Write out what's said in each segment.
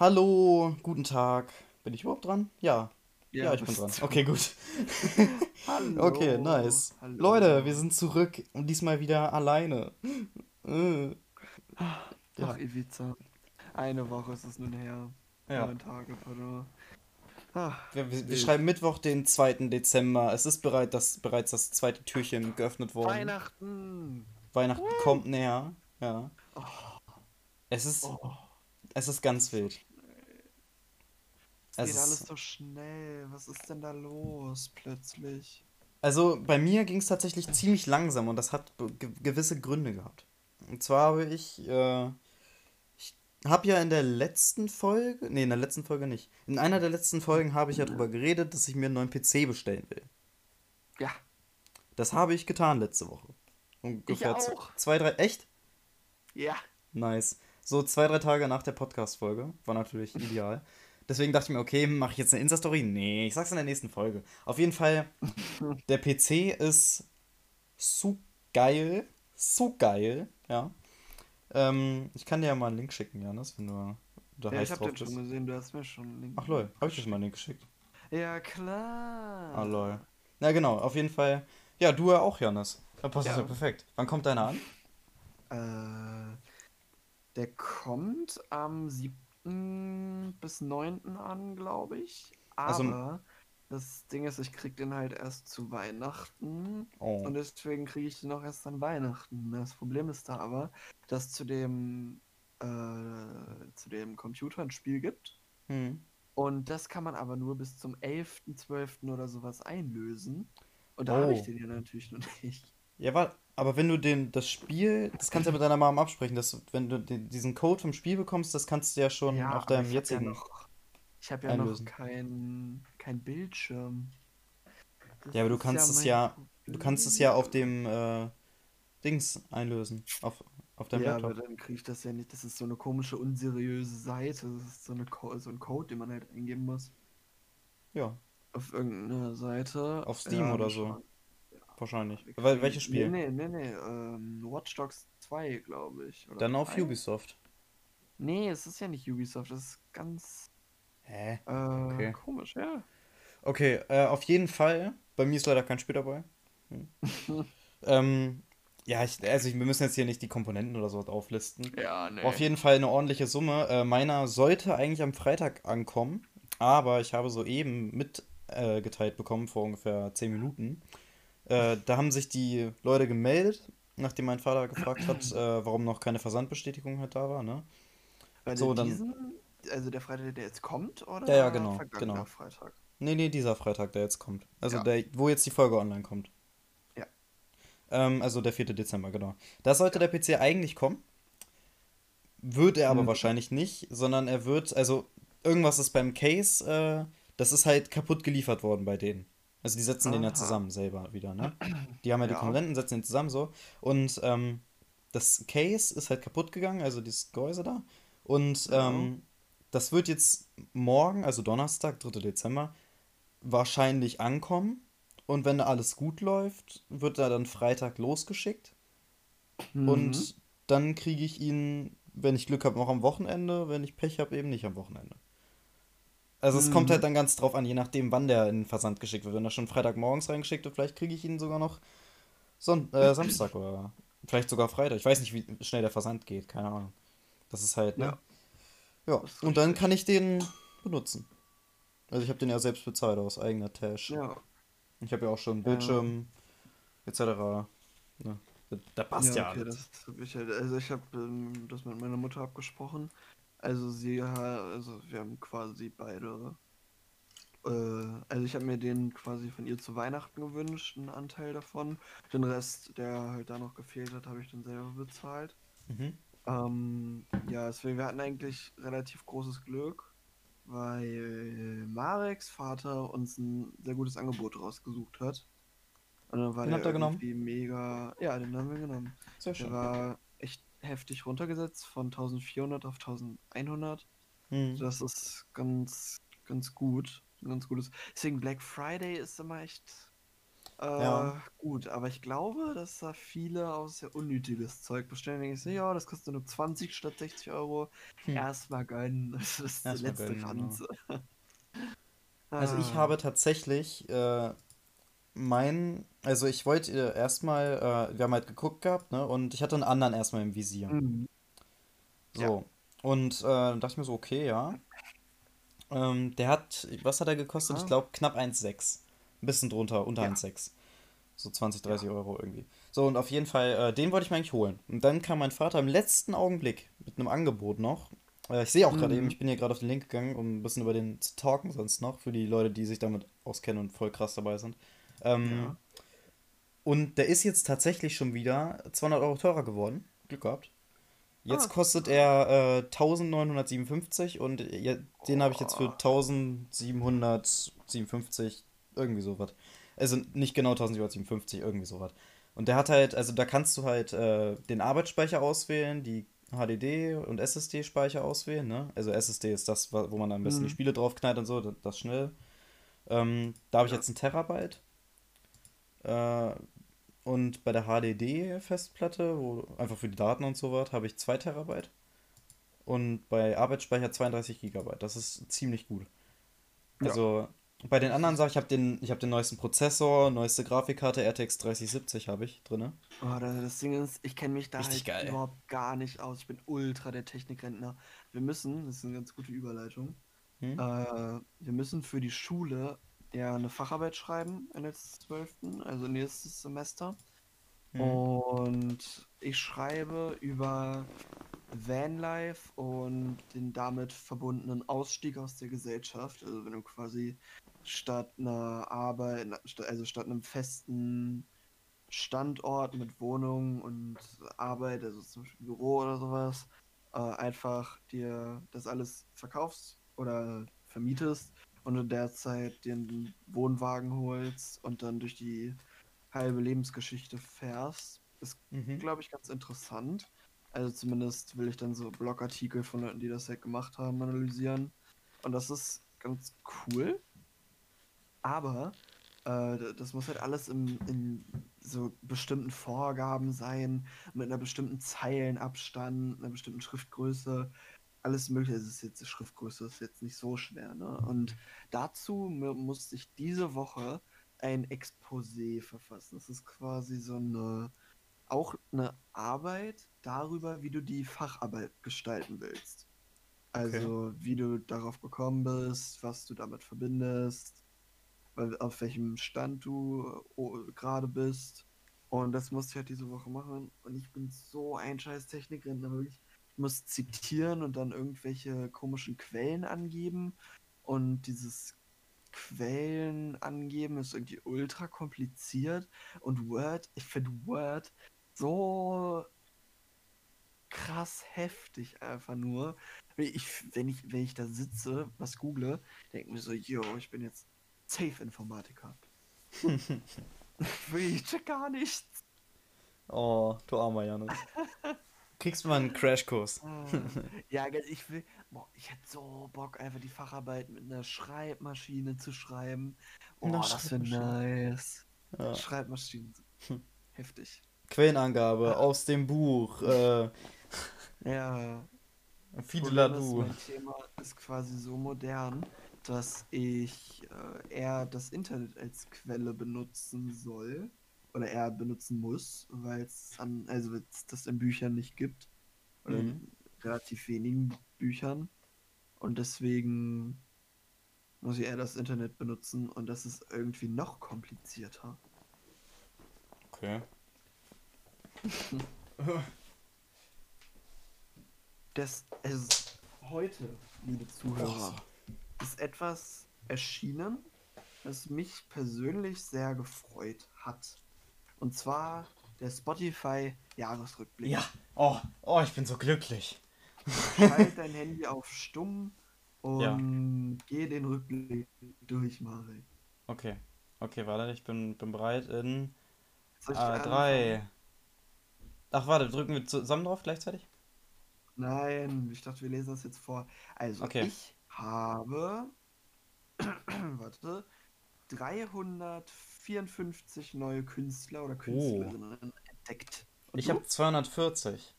Hallo, guten Tag. Bin ich überhaupt dran? Ja. Ja, Ja, ich bin dran. Okay, gut. Okay, Hallo, nice. hallo. Leute, wir sind zurück und diesmal wieder alleine. Äh, Ja. Ach, Ivica. Eine Woche ist es nun her. Ja. Neun Tage, pardon. Ah, Wir, wir, wir schreiben Mittwoch, den 2. Dezember. Es ist bereit, das, bereits das zweite Türchen geöffnet worden. Weihnachten! Weihnachten kommt näher. Ja. Oh, Es ist, oh, es ist ganz wild. Es geht alles so schnell. Was ist denn da los plötzlich? Also bei mir ging es tatsächlich ziemlich langsam und das hat ge gewisse Gründe gehabt. Und zwar habe ich, äh, ich habe ja in der letzten Folge, nee, in der letzten Folge nicht. In einer der letzten Folgen habe ich ja darüber geredet, dass ich mir einen neuen PC bestellen will. Ja, Das habe ich getan letzte Woche. Ungefähr z- auch. zwei, drei, echt? ja. Nice. So zwei, drei Tage nach der Podcast-Folge. War natürlich ideal. Deswegen dachte ich mir, okay, mache ich jetzt eine Insta-Story? Nee, ich sag's in der nächsten Folge. Auf jeden Fall, der PC ist so geil. So geil, ja. Ähm, ich kann dir ja mal einen Link schicken, Janis, wenn du da Ja, ich hab den schon gesehen. Du hast mir schon einen Link Ach lol, habe ich dir schon mal einen Link geschickt? Ja, klar. Ah lol. Na genau, auf jeden Fall. Ja, du ja auch, Janis. Da passt das ja Ja. perfekt. Wann kommt deiner an? Äh, der kommt am 7. bis 9. an, glaube ich. Also- Aber das Ding ist, ich krieg den halt erst zu Weihnachten. Oh. Und deswegen kriege ich den auch erst an Weihnachten. Das Problem ist da aber, dass zu dem, äh, zu dem Computer ein Spiel gibt. Hm. Und das kann man aber nur bis zum 11.12. oder sowas einlösen. Und da habe ich Oh. den ja natürlich noch nicht. Ja, warte, aber wenn du den, das Spiel, das kannst du ja mit deiner Mom absprechen, dass wenn du den, diesen Code vom Spiel bekommst, das kannst du ja schon Ja, auf aber deinem ich hab jetzigen. Ja noch, ich habe ja einlösen. noch kein, kein Bildschirm. Das Ja, aber du kannst es mein ja, du kannst es ja auf dem äh, Dings einlösen, auf, auf deinem Ja, aber Laptop. dann kriege ich das ja nicht. Das ist so eine komische, unseriöse Seite. Das ist so, eine so ein Code, den man halt eingeben muss. Ja, Auf irgendeiner Seite. Auf Steam Ja, oder so. Wahrscheinlich. Weil, welches Spiel? Nee, nee, nee, nee. Ähm, Watch Dogs 2, glaube ich. Oder Dann auf 3? Ubisoft. Nee, es ist ja nicht Ubisoft. Das ist ganz Hä? äh, Okay. komisch, ja. Okay, äh, auf jeden Fall. Bei mir ist leider kein Spiel dabei. Hm. ähm, ja, ich, also ich, wir müssen jetzt hier nicht die Komponenten oder so auflisten. Ja, nee. Auf jeden Fall eine ordentliche Summe. Äh, meiner sollte eigentlich am Freitag ankommen, aber ich habe soeben mitgeteilt äh, geteilt bekommen vor ungefähr 10 Minuten. Äh, da haben sich die Leute gemeldet, nachdem mein Vater gefragt hat, äh, warum noch keine Versandbestätigung halt da war, ne? Bei so, dann- diesen, also der Freitag, der jetzt kommt, oder? Ja, ja, genau, genau. Freitag. Nee, nee, dieser Freitag, der jetzt kommt. Also Ja. der, wo jetzt die Folge online kommt. Ja. Ähm, also der 4. Dezember, genau. Da sollte der PC eigentlich kommen. Wird er aber Mhm. wahrscheinlich nicht, sondern er wird, also irgendwas ist beim Case, äh, das ist halt kaputt geliefert worden bei denen. Also die setzen den ja Aha. zusammen selber wieder, ne? Die haben ja die Ja. Komponenten, setzen den zusammen so. Und ähm, das Case ist halt kaputt gegangen, also dieses Gehäuse da. Und ähm, das wird jetzt morgen, also Donnerstag, 3. Dezember, wahrscheinlich ankommen. Und wenn da alles gut läuft, wird er dann Freitag losgeschickt. Mhm. Und dann kriege ich ihn, wenn ich Glück habe, noch am Wochenende. Wenn ich Pech habe, eben nicht am Wochenende. Also es kommt Mhm. halt dann ganz drauf an, je nachdem, wann der in den Versand geschickt wird. Wenn er schon Freitagmorgens reingeschickt wird, vielleicht kriege ich ihn sogar noch Son äh, Samstag oder vielleicht sogar Freitag. Ich weiß nicht, wie schnell der Versand geht, keine Ahnung. Das ist halt, ne? Ja. Ja, und dann kann ich den benutzen. Also ich habe den ja selbst bezahlt aus eigener Tasche. ja. Ich habe ja auch schon Bildschirm etc. Ne? Da, passt ja, okay, alles. das hab ich halt. Also ich habe ähm, das mit meiner Mutter abgesprochen. Also sie also wir haben quasi beide. Äh, also ich habe mir den quasi von ihr zu Weihnachten gewünscht, einen Anteil davon. Den Rest, der halt da noch gefehlt hat, habe ich dann selber bezahlt. Mhm. Ähm, ja, deswegen, wir hatten eigentlich relativ großes Glück, weil Mareks Vater uns ein sehr gutes Angebot rausgesucht hat. Und dann war Den der habt ihr genommen? mega. Ja, den haben wir genommen. Sehr Der schön. war echt heftig runtergesetzt von 1400 auf 1100. Mhm. Das ist ganz, ganz gut. Ganz gutes. Deswegen Black Friday ist immer echt. Äh, Ja. gut, aber ich glaube, dass da viele auch sehr unnötiges Zeug bestellen. Denke ich so, ja, das kostet nur 20 statt 60 Euro. Hm. Erstmal gönnen. Das ist die Erstmal letzte gönnen, genau. Ranze. Also ich Ah, habe tatsächlich äh, mein, also ich wollte äh, erstmal, äh, wir haben halt geguckt gehabt, ne? Und ich hatte einen anderen erstmal im Visier. mhm. Ja. So. Und äh, dann dachte ich mir so, okay, ja. Ähm, der hat, was hat er gekostet? Ich Ah, glaube knapp 1,6. Ein bisschen drunter, unter ja, 1,6. So 20, ja. 30 Euro irgendwie. So, und auf jeden Fall, äh, den wollte ich mir eigentlich holen. Und dann kam mein Vater im letzten Augenblick mit einem Angebot noch. Äh, ich sehe auch gerade eben, Mhm. ich bin hier gerade auf den Link gegangen, um ein bisschen über den zu talken sonst noch, für die Leute, die sich damit auskennen und voll krass dabei sind. Ähm, Ja. und der ist jetzt tatsächlich schon wieder 200 Euro teurer geworden. Glück gehabt. Jetzt Ah, kostet er äh, 1957 und je- den habe ich jetzt für Oh. 1757, irgendwie sowas. Also nicht genau 1757, irgendwie sowas. Und der hat halt, also da kannst du halt äh, den Arbeitsspeicher auswählen, die HDD und SSD-Speicher auswählen, ne? Also SSD ist das, wo man am besten die Mhm. Spiele draufknallt und so, das, das schnell. Ähm, da habe ich Ja. jetzt einen Terabyte. Äh, und bei der HDD-Festplatte, wo einfach für die Daten und so was, habe ich 2 Terabyte. Und bei Arbeitsspeicher 32 Gigabyte. Das ist ziemlich gut. Ja, Also bei den das anderen. Sachen, ich habe den, ich habe den neuesten Prozessor, neueste Grafikkarte, RTX 3070 habe ich drinne. Oh, da- das Ding ist, ich kenne mich da Richtig halt geil. überhaupt gar nicht aus. Ich bin ultra der Technikrentner. Wir müssen, das ist eine ganz gute Überleitung, Hm? äh, wir müssen für die Schule ja eine Facharbeit schreiben in der 12., also nächstes Semester. Hm. Und ich schreibe über Vanlife und den damit verbundenen Ausstieg aus der Gesellschaft. Also wenn du quasi statt einer Arbeit, also statt einem festen Standort mit Wohnung und Arbeit, also zum Beispiel Büro oder sowas, äh, einfach dir das alles verkaufst oder vermietest und in der Zeit einen Wohnwagen holst und dann durch die halbe Lebensgeschichte fährst. Ist, Mhm. glaube ich, ganz interessant. Also zumindest will ich dann so Blogartikel von Leuten, die das halt gemacht haben, analysieren. Und das ist ganz cool. Aber äh, das muss halt alles im, in so bestimmten Vorgaben sein, mit einer bestimmten Zeilenabstand, einer bestimmten Schriftgröße. Alles mögliche. Es ist jetzt die Schriftgröße ist jetzt nicht so schwer, ne? Und dazu mu- musste ich diese Woche ein Exposé verfassen. Das ist quasi so eine auch eine Arbeit darüber, wie du die Facharbeit gestalten willst. Okay. Also, wie du darauf gekommen bist, was du damit verbindest, auf welchem Stand du gerade bist. Und das musste ich halt diese Woche machen. Und ich bin so ein scheiß Technikrentner, wirklich. Ich muss zitieren und dann irgendwelche komischen Quellen angeben. Und dieses Quellen angeben ist irgendwie ultra kompliziert. Und Word, ich finde Word so krass heftig einfach nur. Wenn ich, wenn ich, wenn ich da sitze, was google, denke mir so, yo, ich bin jetzt Safe-Informatiker. Ich check gar nichts. Oh, du armer Janus. Kriegst du mal einen Crashkurs. Ah, Ja, ich will, boah, ich hätte so Bock, einfach die Facharbeit mit einer Schreibmaschine zu schreiben. Na, Boah, das wäre nice. Ja. Schreibmaschinen, Hm. heftig. Quellenangabe Ah, aus dem Buch. Äh, Ja, Das Fide Problem ist, du. mein Thema ist quasi so modern, dass ich äh, eher das Internet als Quelle benutzen soll oder eher benutzen muss, weil es an, also das in Büchern nicht gibt oder Mhm. in relativ wenigen Büchern und deswegen muss ich eher das Internet benutzen und das ist irgendwie noch komplizierter. Okay. Das es heute, liebe Zuhörer, Oh. ist etwas erschienen, das mich persönlich sehr gefreut hat. Und zwar der Spotify Jahresrückblick. Ja. Oh, oh, ich bin so glücklich. Schalt dein Handy auf stumm Ja. und geh den Rückblick durch, Marek. Okay. Okay, warte, ich bin, bin bereit in Soll ich äh, anfangen? drei. Ach, warte, drücken wir zusammen drauf gleichzeitig? Nein, ich dachte, wir lesen das jetzt vor. Also, Okay. ich habe, warte, 354 neue Künstler oder Oh. Künstlerinnen entdeckt. Und Ich habe 240.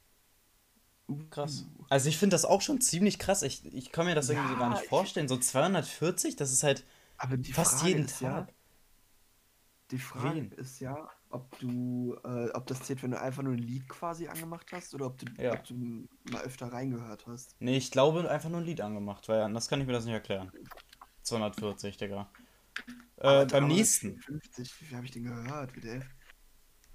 Krass. Uh. Also ich finde das auch schon ziemlich krass. Ich, ich kann mir das irgendwie gar nicht ich- vorstellen. So 240, das ist halt fast Frage jeden ist ja, Tag. die Frage Wen? ist ja, ob du, äh, ob das zählt, wenn du einfach nur ein Lied quasi angemacht hast oder ob du, Ja. ob du mal öfter reingehört hast. Nee, ich glaube einfach nur ein Lied angemacht, weil anders kann ich mir das nicht erklären. 240, Digga. Äh, Aber beim nächsten. 354, wie habe ich den gehört? Wie der?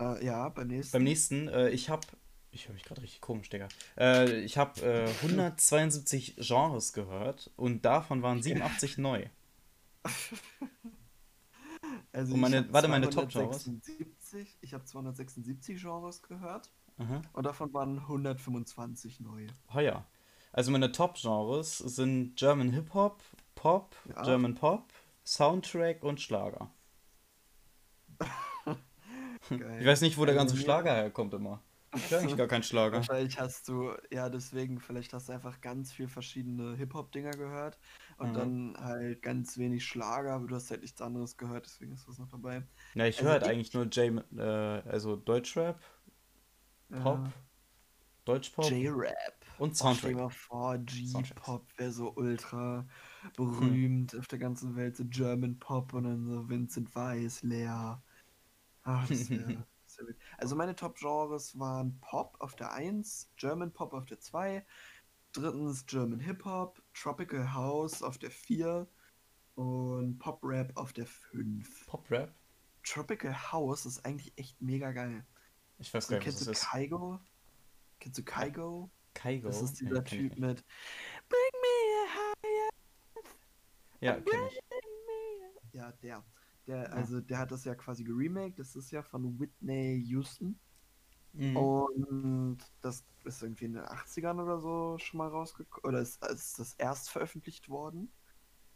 Äh, ja, beim nächsten. Beim nächsten, äh, ich hab. Ich höre mich gerade richtig komisch, Digga. Äh, ich habe äh, 172 Genres gehört und davon waren 87 neu. Also Und meine- warte, meine Top-Genres? 276 Ich habe 276 Genres gehört Aha. und davon waren 125 neue. Oh ja. Also meine Top-Genres sind German Hip-Hop, Pop, Ja. German Pop, Soundtrack und Schlager. Geil. Ich weiß nicht, wo der Also ganze Schlager herkommt immer. Ich höre eigentlich gar keinen Schlager. Wahrscheinlich hast du, ja, deswegen, vielleicht hast du einfach ganz viel verschiedene Hip-Hop-Dinger gehört und Mhm. dann halt ganz wenig Schlager, aber du hast halt nichts anderes gehört, deswegen ist das noch dabei. Ja, ich Also höre halt ich- eigentlich nur J, äh, also Deutschrap, Pop, Ja. Deutschpop J-Rap. und Oh, stell dir Soundtrack. mal vor. G-Pop wäre so ultra berühmt auf der ganzen Welt, so German Pop und dann so Vincent Weiss, Lea. Ach, das gut. Also meine Top-Genres waren Pop auf der 1, German Pop auf der 2, drittens German Hip-Hop, Tropical House auf der 4 und Pop-Rap auf der 5. Pop-Rap? Tropical House ist eigentlich echt mega geil. Ich weiß So, gar nicht, was kennst du das ist. Kaigo? Kennst du Kaigo? Kaigo? Das ist dieser ich Typ mit Bring me Ja, kenn ich. Ja, der. Der, also der hat das ja quasi geremaked. Das ist ja von Whitney Houston. Mhm. Und das ist irgendwie in den 80ern oder so schon mal rausgekommen. Oder ist, ist das erst veröffentlicht worden.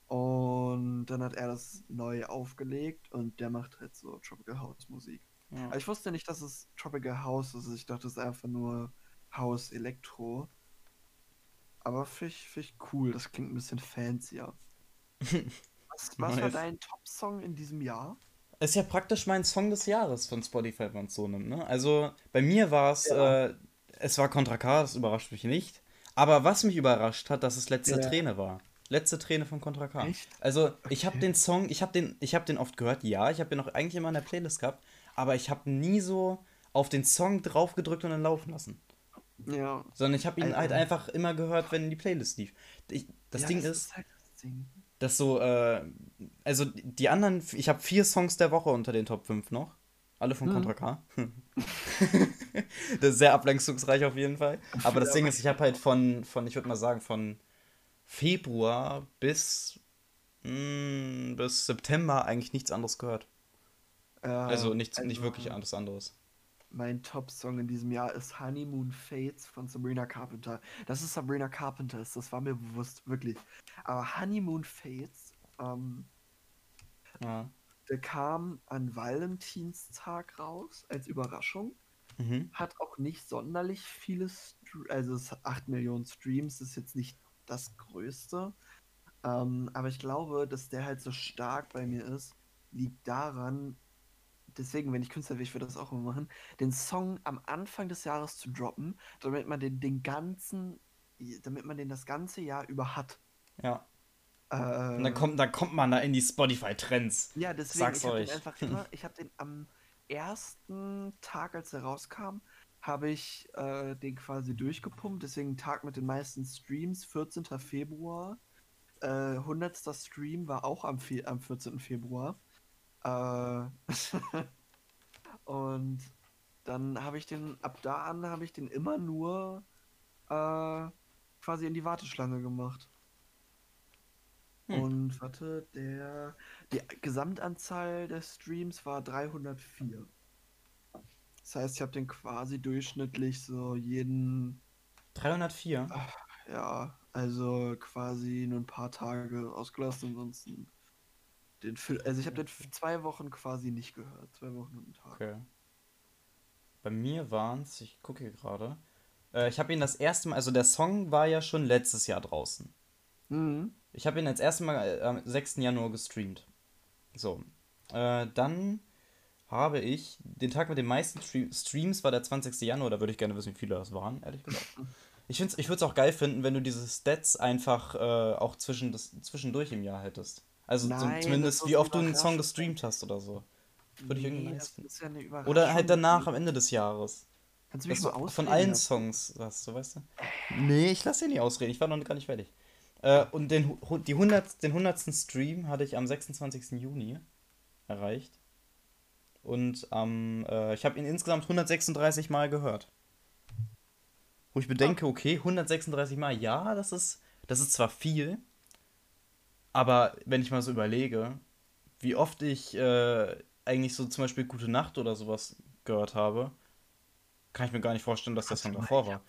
Und dann hat er das neu aufgelegt und der macht halt so Tropical House Musik. Ja. Aber ich wusste nicht, dass es Tropical House ist. Ich dachte, es ist einfach nur House Elektro. Aber finde ich, find ich cool. Das klingt ein bisschen fancier. Was, was war Nice. dein Top-Song in diesem Jahr? Ist ja praktisch mein Song des Jahres von Spotify, wenn man es so nimmt, ne? Also bei mir war es, Ja. äh, es war Contra K, das überrascht mich nicht. Aber was mich überrascht hat, dass es letzte Ja. Träne war. Letzte Träne von Contra K. Echt? Also ich habe Okay. den Song, ich habe den, ich habe den oft gehört, ja, ich habe den auch eigentlich immer in der Playlist gehabt, aber ich habe nie so auf den Song drauf gedrückt und dann laufen lassen. Ja. Sondern ich habe ihn Also- halt einfach immer gehört, wenn die Playlist lief. Ich, das ja, Ding das ist, halt das Ding. Dass so, äh, also die anderen, ich habe vier Songs der Woche unter den Top 5 noch. Alle von Mhm. Contra K. das ist sehr ablenkungsreich auf jeden Fall. Aber das Ding ist, ich habe halt von, von ich würde mal sagen, von Februar bis, mh, bis September eigentlich nichts anderes gehört. Ja, Also nichts, nicht also wirklich alles anderes. Mein Top-Song in diesem Jahr ist Honeymoon Fates von Sabrina Carpenter. Dass es Sabrina Carpenter ist, das war mir bewusst, wirklich. Aber Honeymoon Fates, ähm, Ja. der kam an Valentinstag raus als Überraschung. Mhm. Hat auch nicht sonderlich viele, Str also es hat 8 Millionen Streams, ist jetzt nicht das Größte. Ähm, aber ich glaube, dass der halt so stark bei mir ist, liegt daran, deswegen, wenn ich Künstler wäre, ich würde das auch immer machen, den Song am Anfang des Jahres zu droppen, damit man den, den ganzen, damit man den das ganze Jahr über hat. Ja. Äh, Und dann kommt, dann kommt man da in die Spotify-Trends. ja, deswegen, sag's ich habe den einfach immer, ich habe den am ersten Tag, als er rauskam, habe ich äh, den quasi durchgepumpt, deswegen Tag mit den meisten Streams, 14. Februar. Äh, 100. Stream war auch am, Fe am 14. Februar. Äh, und dann habe ich den, ab da an habe ich den immer nur äh, quasi in die Warteschlange gemacht. Hm. Und warte, der die Gesamtanzahl der Streams war 304. Das heißt, ich habe den quasi durchschnittlich so jeden, 304. ja, also quasi nur ein paar Tage ausgelassen, ansonsten den Fil- also ich habe den f- zwei Wochen quasi nicht gehört, zwei Wochen und einen Tag. Okay. Bei mir waren es, ich gucke hier gerade. Äh, ich habe ihn das erste Mal, also der Song war ja schon letztes Jahr draußen. Mhm. Ich habe ihn das erste Mal äh, am 6. Januar gestreamt. So. Äh, dann habe ich den Tag mit den meisten Stream Streams war der 20. Januar. Da würde ich gerne wissen, wie viele das waren, ehrlich gesagt. Ich, ich würde es auch geil finden, wenn du diese Stats einfach äh, auch zwischen das, zwischendurch im Jahr hättest. Also so, Nein, zumindest, wie oft du einen Song gestreamt hast oder so. Würde ich irgendwie Nee, das finden. ist ja Oder halt danach, am Ende des Jahres. Kannst du mich mal du von ausreden allen? Songs hast, du weißt du? Nee, ich lasse dir nicht ausreden, ich war noch gar nicht fertig. Äh, und den, die 100, den 100. Stream hatte ich am 26. Juni erreicht. Und ähm, äh, ich habe ihn insgesamt 136 Mal gehört. Wo ich bedenke, okay, 136 Mal, ja, das ist, das ist zwar viel, aber wenn ich mal so überlege, wie oft ich äh, eigentlich so zum Beispiel Gute Nacht oder sowas gehört habe, kann ich mir gar nicht vorstellen, dass das mal, davor war.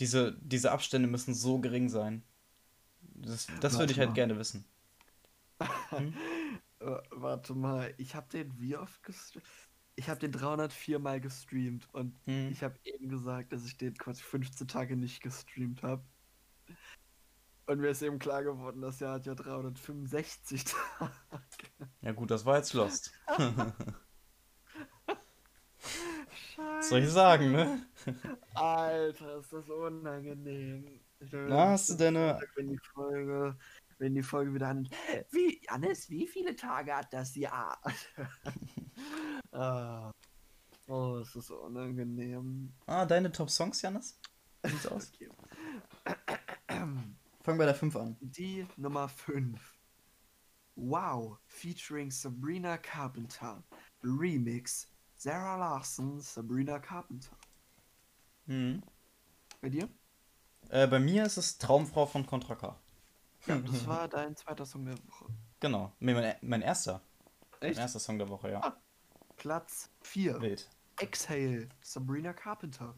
Diese, diese Abstände müssen so gering sein. Das, das würde ich halt mal. gerne wissen. Äh, warte mal, ich habe den wie oft gestreamt? Ich habe den 304 Mal gestreamt und Hm. ich habe eben gesagt, dass ich den quasi 15 Tage nicht gestreamt habe. Und mir ist eben klar geworden, das Jahr hat ja 365 Tage. Ja gut, das war jetzt Lost. Scheiße. Soll ich sagen, ne? Alter, ist das unangenehm. Na, hast du deine- Wenn die Folge, wenn die Folge wieder an. Wie, Hannes, wie viele Tage hat das Jahr? ah. Oh, es ist unangenehm. Ah, deine Top-Songs, Janis? Wie sieht's aus? Okay. Fang bei der 5 an. Die Nummer 5. Wow, featuring Sabrina Carpenter. Remix. Sarah Larson, Sabrina Carpenter. Mhm. Bei dir? Äh, bei mir ist es Traumfrau von Contra K. Ja, das war dein zweiter Song der Woche. Genau. Nee, mein, mein erster. Mein Echt? erster Song der Woche, ja. Ah. Platz 4. Wild. Exhale, Sabrina Carpenter.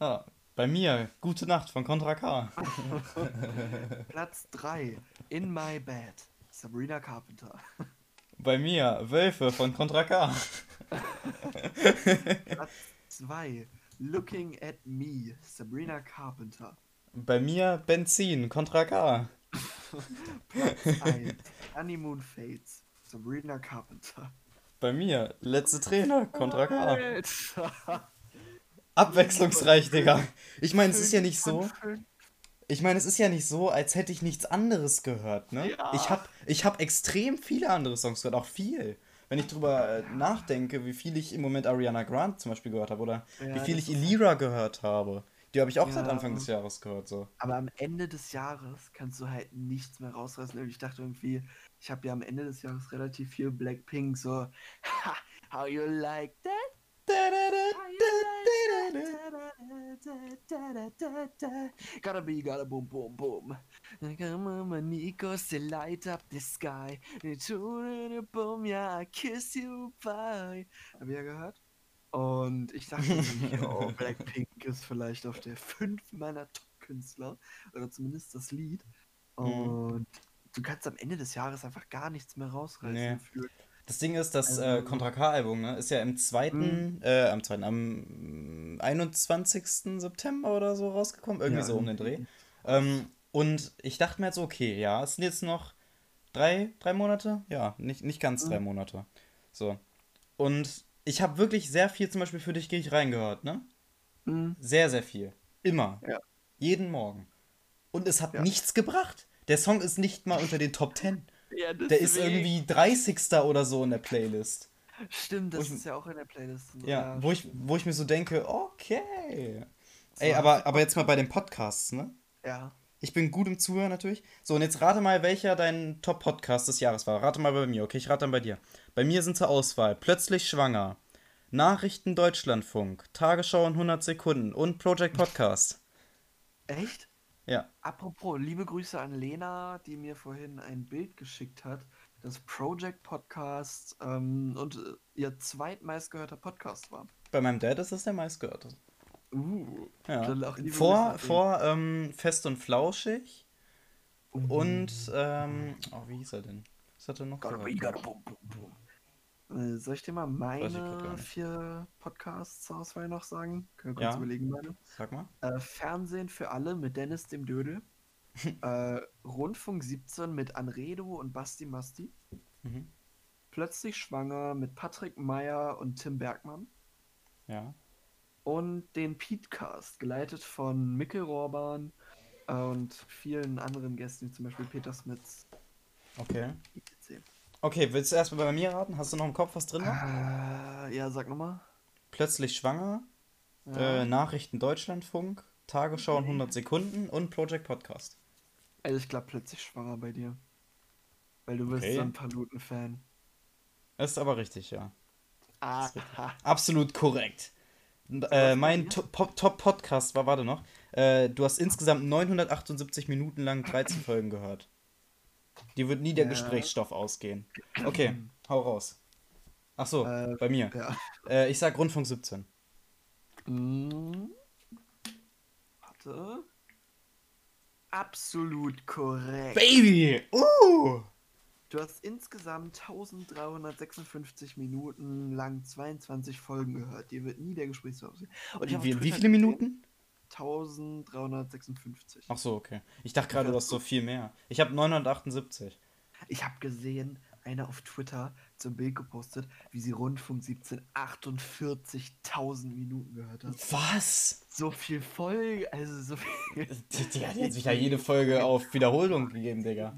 Ja, bei mir, Gute Nacht von Contra K. Platz 3. In My Bed, Sabrina Carpenter. Bei mir, Wölfe von Contra K. Platz 2. Looking at Me, Sabrina Carpenter. Bei mir, Benzin, Contra K. Platz 1. Honeymoon Fades, Sabrina Carpenter. Bei mir, Letzte Träne, Contra K. Abwechslungsreich, Digga. Ich meine, es ist ja nicht so. Ich meine, es ist ja nicht so, als hätte ich nichts anderes gehört, ne? Ja. Ich hab, ich hab extrem viele andere Songs gehört, auch viel. Wenn ich drüber äh, nachdenke, wie viel ich im Moment Ariana Grande zum Beispiel gehört habe oder Ja, wie viel ich Elira gehört habe. Die habe ich auch seit Ja. Anfang des Jahres gehört, so. Aber am Ende des Jahres kannst du halt nichts mehr rausreißen. Und Ich dachte irgendwie, ich habe ja am Ende des Jahres relativ viel Blackpink, so, "Ha, how you like that? Gotta be, gotta boom, boom, boom. Come on, my Nikos, they light up the sky. Boom, yeah, I kiss you, bye. Hab ich ja gehört? Und ich dachte oh, Blackpink ist vielleicht auf der 5 meiner Top-Künstler. Oder zumindest das Lied. Und du kannst am Ende des Jahres einfach gar nichts mehr rausreißen. Nee. gefühlt. Das Ding ist, das äh, Also- Contra K-Album, ne, ist ja im zweiten, äh, am zweiten, am 21. September oder so rausgekommen, irgendwie Ja, so um den Dreh. Ähm, und ich dachte mir jetzt okay, ja, es sind jetzt noch drei, drei Monate? Ja, nicht, nicht ganz drei Mhm. Monate. So. Und ich habe wirklich sehr viel zum Beispiel für dich gehe ich reingehört, ne? Mhm. Sehr, sehr viel. Immer. Ja. Jeden Morgen. Und es hat Ja. nichts gebracht. Der Song ist nicht mal unter den Top 10. Ja, Der ist irgendwie 30. oder so in der Playlist. Stimmt, das ich- ist ja auch in der Playlist. drin. Ja, wo ich, wo ich mir so denke, okay. So, Ey, aber, aber jetzt mal bei den Podcasts, ne? Ja. Ich bin gut im Zuhören natürlich. So, und jetzt rate mal, welcher dein Top-Podcast des Jahres war. Rate mal bei mir, okay? Ich rate dann bei dir. Bei mir sind zur Auswahl Plötzlich schwanger, Nachrichten Deutschlandfunk, Tagesschau in 100 Sekunden und Project Podcast. Echt? Ja. Apropos, liebe Grüße an Lena, die mir vorhin ein Bild geschickt hat. Das Project Podcast ähm, und äh, ihr zweitmeistgehörter Podcast war. Bei meinem Dad ist das der meistgehörte. Uh. Ja. Vor, vor ähm, Fest und Flauschig Uh. und, ähm, oh, wie hieß er denn? Was hat er noch Gotta be, gotta boom, boom, boom. Äh, Soll ich dir mal meine vier Podcasts zur Auswahl noch sagen? Können wir Ja. kurz überlegen, meine. Sag mal. Äh, Fernsehen für alle mit Dennis dem Dödel. äh, Rundfunk 17 mit Anredo und Basti Masti. Mhm. Plötzlich schwanger mit Patrick Meyer und Tim Bergmann. Ja. Und den Petecast, geleitet von Mikkel Rohrban äh, und vielen anderen Gästen, wie zum Beispiel Peter Smits. Okay. etc. Okay, willst du erstmal bei mir raten? Hast du noch im Kopf was drin? war? Äh, ja, sag nochmal. Plötzlich schwanger, Ja. äh, Nachrichten Deutschlandfunk, Tagesschau in 100 Sekunden und Project Podcast. Also ich glaube plötzlich schwanger bei dir. Weil du bist Okay. so ein Paluten-Fan. Ist aber richtig, ja. Ah, Absolut korrekt. Äh, mein To- Po- Top-Podcast war, warte noch, äh, du hast insgesamt 978 Minuten lang 13 Folgen gehört. Die wird nie der Ja. Gesprächsstoff ausgehen. Okay, hau raus. Ach so, Äh, bei mir. ja. Äh, ich sag Rundfunk 17. Mm. Warte. Absolut korrekt. Baby! Uh! Du hast insgesamt 1356 Minuten lang 22 Folgen gehört. Dir wird nie der Gesprächsstoff ausgehen. Und Wie, wie viele Minuten? 1356. Ach so, okay. Ich dachte gerade, du hast so viel mehr. Ich habe 978. Ich habe gesehen, einer auf Twitter zum Bild gepostet, wie sie Rundfunk 17 48.000 Minuten gehört hat. Was? So viel Folge, also so viel. Die, die hat jetzt wieder jede Folge auf Wiederholung gegeben, Digga.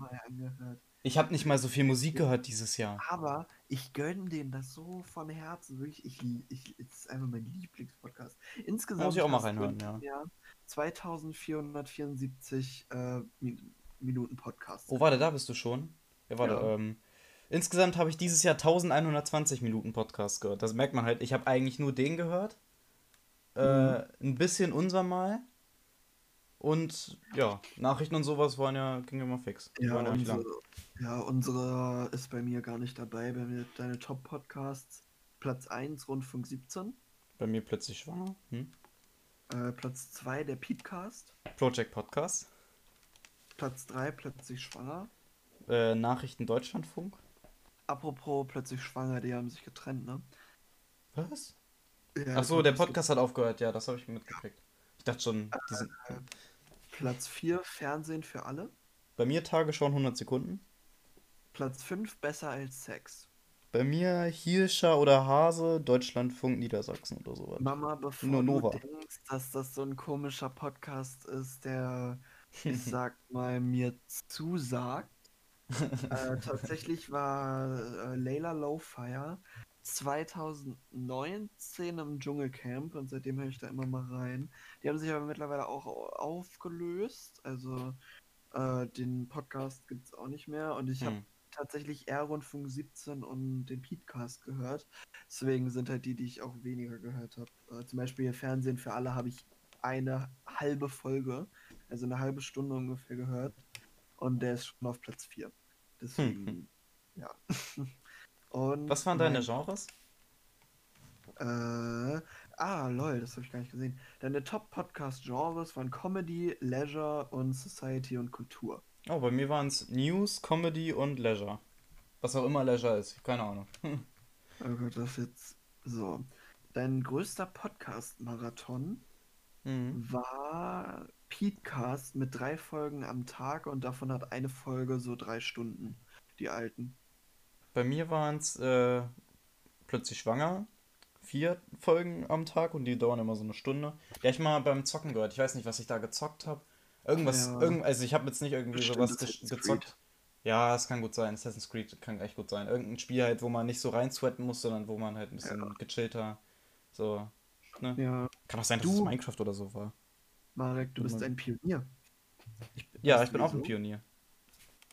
Ich habe nicht mal so viel Musik gehört dieses Jahr. Aber ich gönne denen das so von Herzen. Wirklich, ich, ich, es ist einfach mein Lieblingspodcast. Insgesamt Muss ich auch mal reinhören, Jahr 2474 äh, Min Minuten Podcast. Oh, warte, da bist du schon. Ja, warte. Ja. Ähm, insgesamt habe ich dieses Jahr 1120 Minuten Podcast gehört. Das merkt man halt. Ich habe eigentlich nur den gehört. Äh, ein bisschen unser Mal. Und ja, Nachrichten und sowas waren ja, ging ja mal fix. Ja, ja unsere, ja, unsere ist bei mir gar nicht dabei. Bei mir deine Top-Podcasts. Platz 1 Rundfunk 17. Bei mir plötzlich schwanger. Hm? Äh, Platz 2 der Petecast. Project Podcast. Platz 3 plötzlich schwanger. Äh, Nachrichten Deutschlandfunk. Apropos plötzlich schwanger, die haben sich getrennt, ne? Was? Ja, Ach so, der Podcast Podcast hat aufgehört. Ja, das habe ich mitgekriegt. Ich dachte schon, die sind Platz 4 Fernsehen für alle. bei mir Tagesschau in 100 Sekunden. Platz 5 besser als Sex. Bei mir Hirscher oder Hase, Deutschlandfunk, Niedersachsen oder sowas. Mama, bevor Nur Nova. du denkst, dass das so ein komischer Podcast ist, der, ich sag mal, mir zusagt. äh, tatsächlich war äh, Layla Lowfire 2019 im Dschungelcamp und seitdem höre ich da immer mal rein. Die haben sich aber mittlerweile auch au- aufgelöst. Also äh, den Podcast gibt es auch nicht mehr und ich habe Hm. tatsächlich eher Rundfunk 17 und den Petecast gehört. Deswegen sind halt die, die ich auch weniger gehört habe. Äh, zum Beispiel Fernsehen für alle habe ich eine halbe Folge, also eine halbe Stunde ungefähr gehört. Und der ist schon auf Platz 4. Deswegen, Hm. ja. und Was waren deine mein- Genres? Äh, ah, lol, das habe ich gar nicht gesehen. Deine Top-Podcast-Genres waren Comedy, Leisure und Society und Kultur. Oh, bei mir waren es News, Comedy und Leisure. Was auch immer Leisure ist, keine Ahnung. Oh Gott, das jetzt. So. Dein größter Podcast-Marathon Mhm. war Petecast mit drei Folgen am Tag und davon hat eine Folge so drei Stunden, die alten. Bei mir waren es äh, plötzlich schwanger. Vier Folgen am Tag und die dauern immer so eine Stunde. Die hab ich mal beim Zocken gehört. Ich weiß nicht, was ich da gezockt habe. Irgendwas, Ja. irgend, also ich habe jetzt nicht irgendwie Bestimmt sowas ge Assassin's gezockt. Creed. Ja, es kann gut sein. Assassin's Creed kann echt gut sein. Irgendein Spiel halt, wo man nicht so rein sweaten muss, sondern wo man halt ein bisschen gechillter so. Ne? Ja, Kann auch sein, dass Du- es Minecraft oder so war. Marek, du bist ein Pionier. Ja, Weißt ich bin auch ein? Pionier.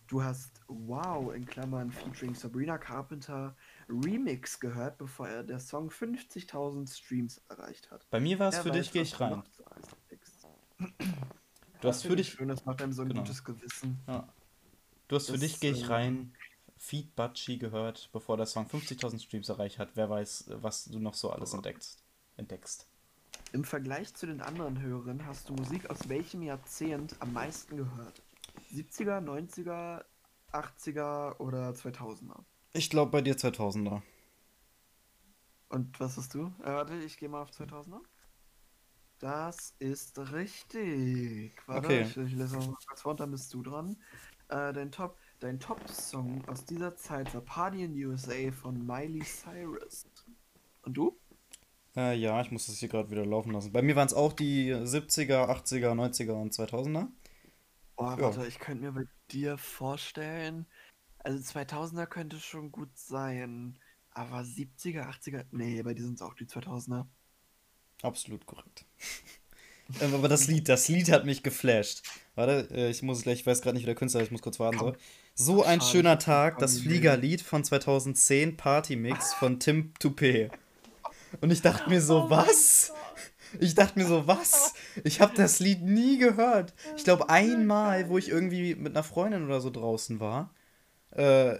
Du hast Wow in Klammern featuring Sabrina Carpenter Remix gehört, bevor er der Song 50.000 Streams erreicht hat. Bei mir war es für dich, gehe ich rein. noch so alles entdeckst. Du hast für dich, Schön, das macht einem so ein Genau. gutes Gewissen. ja. Du hast für dich, gehe ich äh, rein. Feed Butchie gehört, bevor der Song 50.000 Streams erreicht hat. Wer weiß, was du noch so alles entdeckst. entdeckst. Im Vergleich zu den anderen Hörern hast du Musik aus welchem Jahrzehnt am meisten gehört? 70er, 90er, 80er oder 2000er? Ich glaube bei dir 2000er. Und was hast du? Äh, warte, ich gehe mal auf 2000er. Das ist richtig. Warte, Okay. ich, ich lese mal kurz vor und dann bist du dran. Äh, dein Top, dein Top-Song aus dieser Zeit war Party in USA von Miley Cyrus. Und du? Äh, ja, ich muss das hier gerade wieder laufen lassen. Bei mir waren es auch die 70er, 80er, 90er und 2000er. Oh, Ja. warte, ich könnte mir bei dir vorstellen, also 2000er könnte schon gut sein, aber 70er, 80er, nee, bei dir sind es auch die 2000er. Absolut korrekt. Ähm, Aber das Lied, das Lied hat mich geflasht. Warte, äh, ich muss gleich, ich weiß gerade nicht, wie der Künstler ist, ich muss kurz warten. Komm. So, so ein Schade, schöner Tag, das Fliegerlied von 2010, Partymix von Tim Toupé. Und ich dachte mir so, Oh was? Ich dachte mir so, was? Ich habe das Lied nie gehört. Ich glaube einmal, wo ich irgendwie mit einer Freundin oder so draußen war. Äh,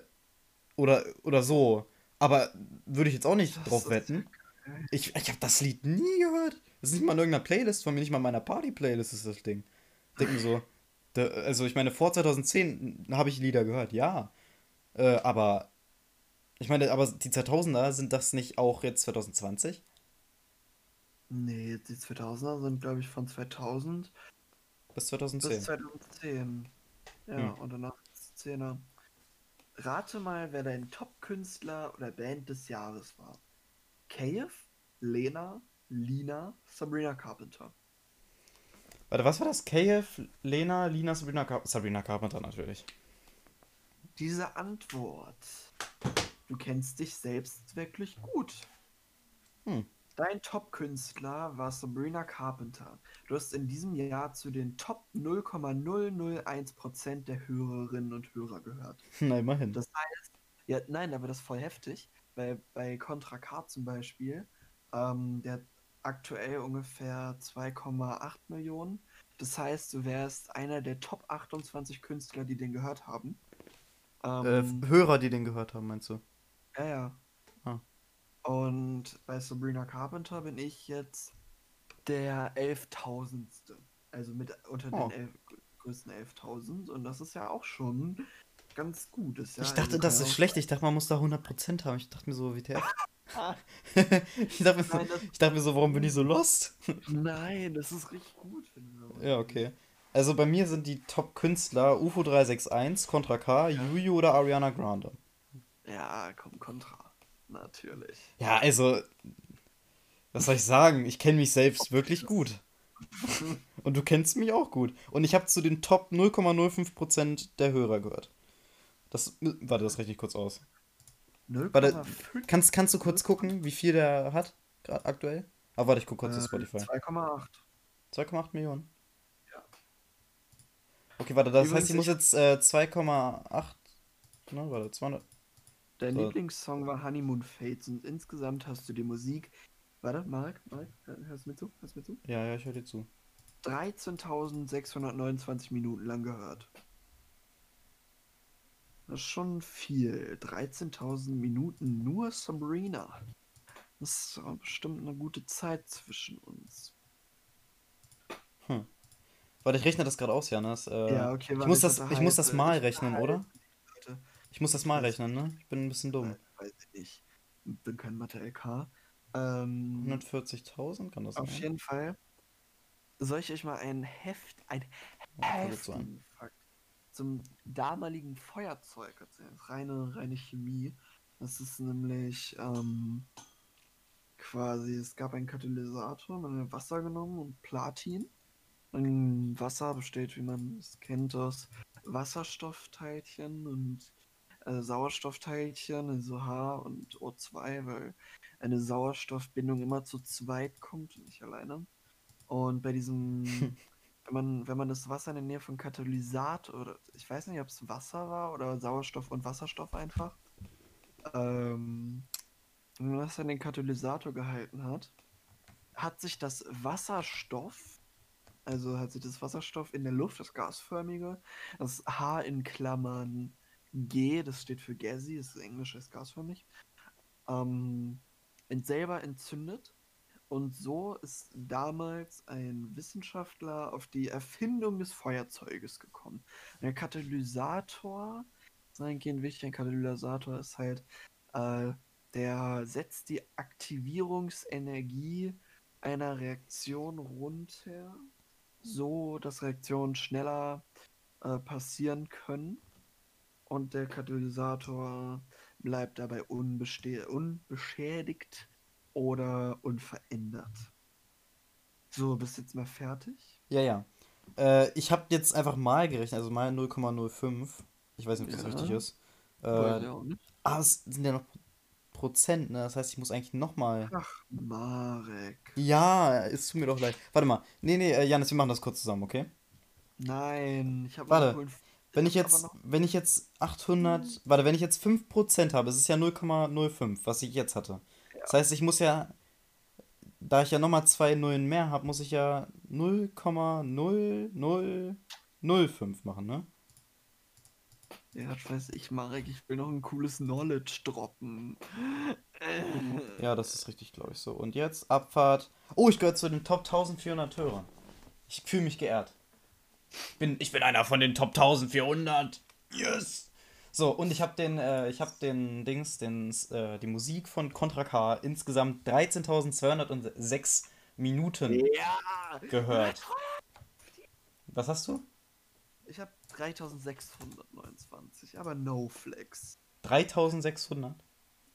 oder, oder so. Aber würde ich jetzt auch nicht Das drauf wetten. Ich, ich habe das Lied nie gehört. Das ist nicht mal in irgendeiner Playlist von mir, nicht mal in meiner Party-Playlist ist das Ding. Ich denke mir so, da, also ich meine, vor 2010 habe ich Lieder gehört, ja. Äh, aber, ich meine, aber die 2000er, sind das nicht auch jetzt 2020? Nee, die 2000er sind, glaube ich, von 2000 Bis bis 2010. 2010. Ja, Hm. und danach 10er. Rate mal, wer dein Top-Künstler oder Band des Jahres war. Kiev, Lena, Lina, Sabrina Carpenter. Warte, was war das? KF, Lena, Lina, Sabrina, Car Sabrina Carpenter natürlich. Diese Antwort. Du kennst dich selbst wirklich gut. Hm. Dein Top-Künstler war Sabrina Carpenter. Du hast in diesem Jahr zu den Top 0,001% der Hörerinnen und Hörer gehört. Na, immerhin. Das heißt, ja, nein, aber das ist voll heftig, weil bei Contra K zum Beispiel, ähm, der hat aktuell ungefähr 2,8 Millionen. Das heißt, du wärst einer der Top 28 Künstler, die den gehört haben. Äh, Ähm, Hörer, die den gehört haben, meinst du? ja, ja. Und bei Sabrina Carpenter bin ich jetzt der 11.000. Also mit unter Oh. den elf, größten 11.000. Und das ist ja auch schon ganz gut. Ist ja, Ich dachte, das ja ist schlecht. Ich dachte, man muss da 100% haben. Ich dachte mir so, WTF. ich, dachte mir so, Nein, ich dachte mir so, warum bin ich so lost? Nein, das ist richtig gut, finde ich. Ja, okay. Also bei mir sind die Top-Künstler UFO 361, Contra K, Yuyu oder Ariana Grande. Ja, komm, Contra. Natürlich. Ja, also, was soll ich sagen? Ich kenne mich selbst wirklich gut. Und du kennst mich auch gut. Und ich habe zu den Top 0,05% der Hörer gehört. Das, warte, das rechne ich kurz aus. Warte, 0,5. Kannst, kannst du kurz gucken, wie viel der hat, gerade aktuell? Aber warte, ich gucke kurz auf Äh, Spotify. 2,8. 2,8 Millionen. Ja. Okay, warte, das Übrigens, heißt, ich muss jetzt äh, 2,8. Ne, warte, 200. Dein So. Lieblingssong war Honeymoon Fates und insgesamt hast du die Musik. Warte, Marc, Marc, hör- hörst du mir zu? Hörst du mir zu? Ja, ja, ich höre dir zu. 13.629 Minuten lang gehört. Das ist schon viel. 13.000 Minuten nur Sabrina. Das ist aber bestimmt eine gute Zeit zwischen uns. Warte, ich rechne das gerade aus, Janis. Äh, ja, okay, ich warte, muss das, ich muss das mal rechnen, oder? Ich muss das mal rechnen, ne? Ich bin ein bisschen dumm. Weiß ich nicht. Bin kein Mathe-LK. Ähm, 140.000, kann das auf sein? jeden Fall. Soll ich euch mal ein Heft, ein fang jetzt so zum damaligen Feuerzeug erzählen? Reine, reine Chemie. Das ist nämlich ähm, quasi, es gab einen Katalysator, man hat Wasser genommen und Platin. Und Wasser besteht, wie man es kennt, aus Wasserstoffteilchen und äh, Sauerstoffteilchen, also H und O2, weil eine Sauerstoffbindung immer zu zweit kommt nicht alleine. Und bei diesem, wenn man, wenn man das Wasser in der Nähe von Katalysator, oder ich weiß nicht, ob es Wasser war oder Sauerstoff und Wasserstoff einfach, ähm, wenn man das an den Katalysator gehalten hat, hat sich das Wasserstoff, also hat sich das Wasserstoff in der Luft, das gasförmige, das H in Klammern G, das steht für gassy, das ist Englisch, ist gasförmig, ähm, ent selber entzündet. Und so ist damals ein Wissenschaftler auf die Erfindung des Feuerzeuges gekommen. Der Katalysator, eigentlich wichtig, ein Katalysator ist halt, äh, der setzt die Aktivierungsenergie einer Reaktion runter, so dass Reaktionen schneller äh, passieren können und der Katalysator bleibt dabei unbeschädigt oder unverändert. So, bist du jetzt mal fertig? Ja, ja. Äh, ich habe jetzt einfach mal gerechnet, also mal 0,05. Ich weiß nicht, ob das Ja. richtig ist. Äh, ah, es sind ja noch Prozent, ne? Das heißt, ich muss eigentlich nochmal. Ach, Marek. Ja, es tut mir doch leid. Warte mal. Nee, nee, äh, Janis, wir machen das kurz zusammen, okay? Nein, ich habe Warte, Wenn ich jetzt, wenn ich jetzt 800, warte, wenn ich jetzt 5% habe, es ist ja 0,05, was ich jetzt hatte. Das heißt, ich muss ja, da ich ja nochmal zwei Nullen mehr habe, muss ich ja 0,0005 machen, ne? Ja, das weiß ich, Marek. Ich will noch ein cooles Knowledge droppen. Ja, das ist richtig, glaube ich, so. Und jetzt Abfahrt. Oh, ich gehöre zu den Top 1400 Hörern. Ich fühle mich geehrt. Bin, ich bin einer von den Top 1400. Yes! So, und ich habe den, äh, ich habe den Dings, den, äh, die Musik von Contra K insgesamt 13.206 Minuten Ja! gehört. Was hast du? Ich habe 3629, aber no flex. 3600?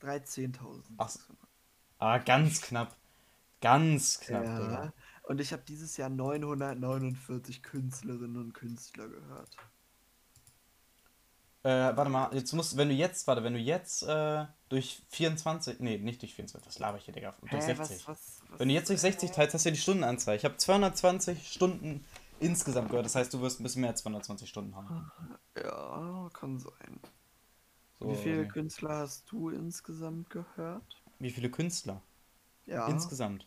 13.000. Ach, Ah, ganz knapp. Ganz knapp, Ja. Digga. Und ich habe dieses Jahr 949 Künstlerinnen und Künstler gehört. Äh, warte mal, jetzt musst wenn du jetzt, warte, wenn du jetzt äh, durch 24, nee, nicht durch 24, was laber ich hier, Digga, durch Hä, 60. was, was, was, Wenn du jetzt durch 60 teilst, hast du ja die Stundenanzahl. Ich habe 220 Stunden insgesamt gehört, das heißt, du wirst ein bisschen mehr als 220 Stunden haben. Ja, kann sein. So, Wie viele nee. Künstler hast du insgesamt gehört? Wie viele Künstler? Ja. Insgesamt.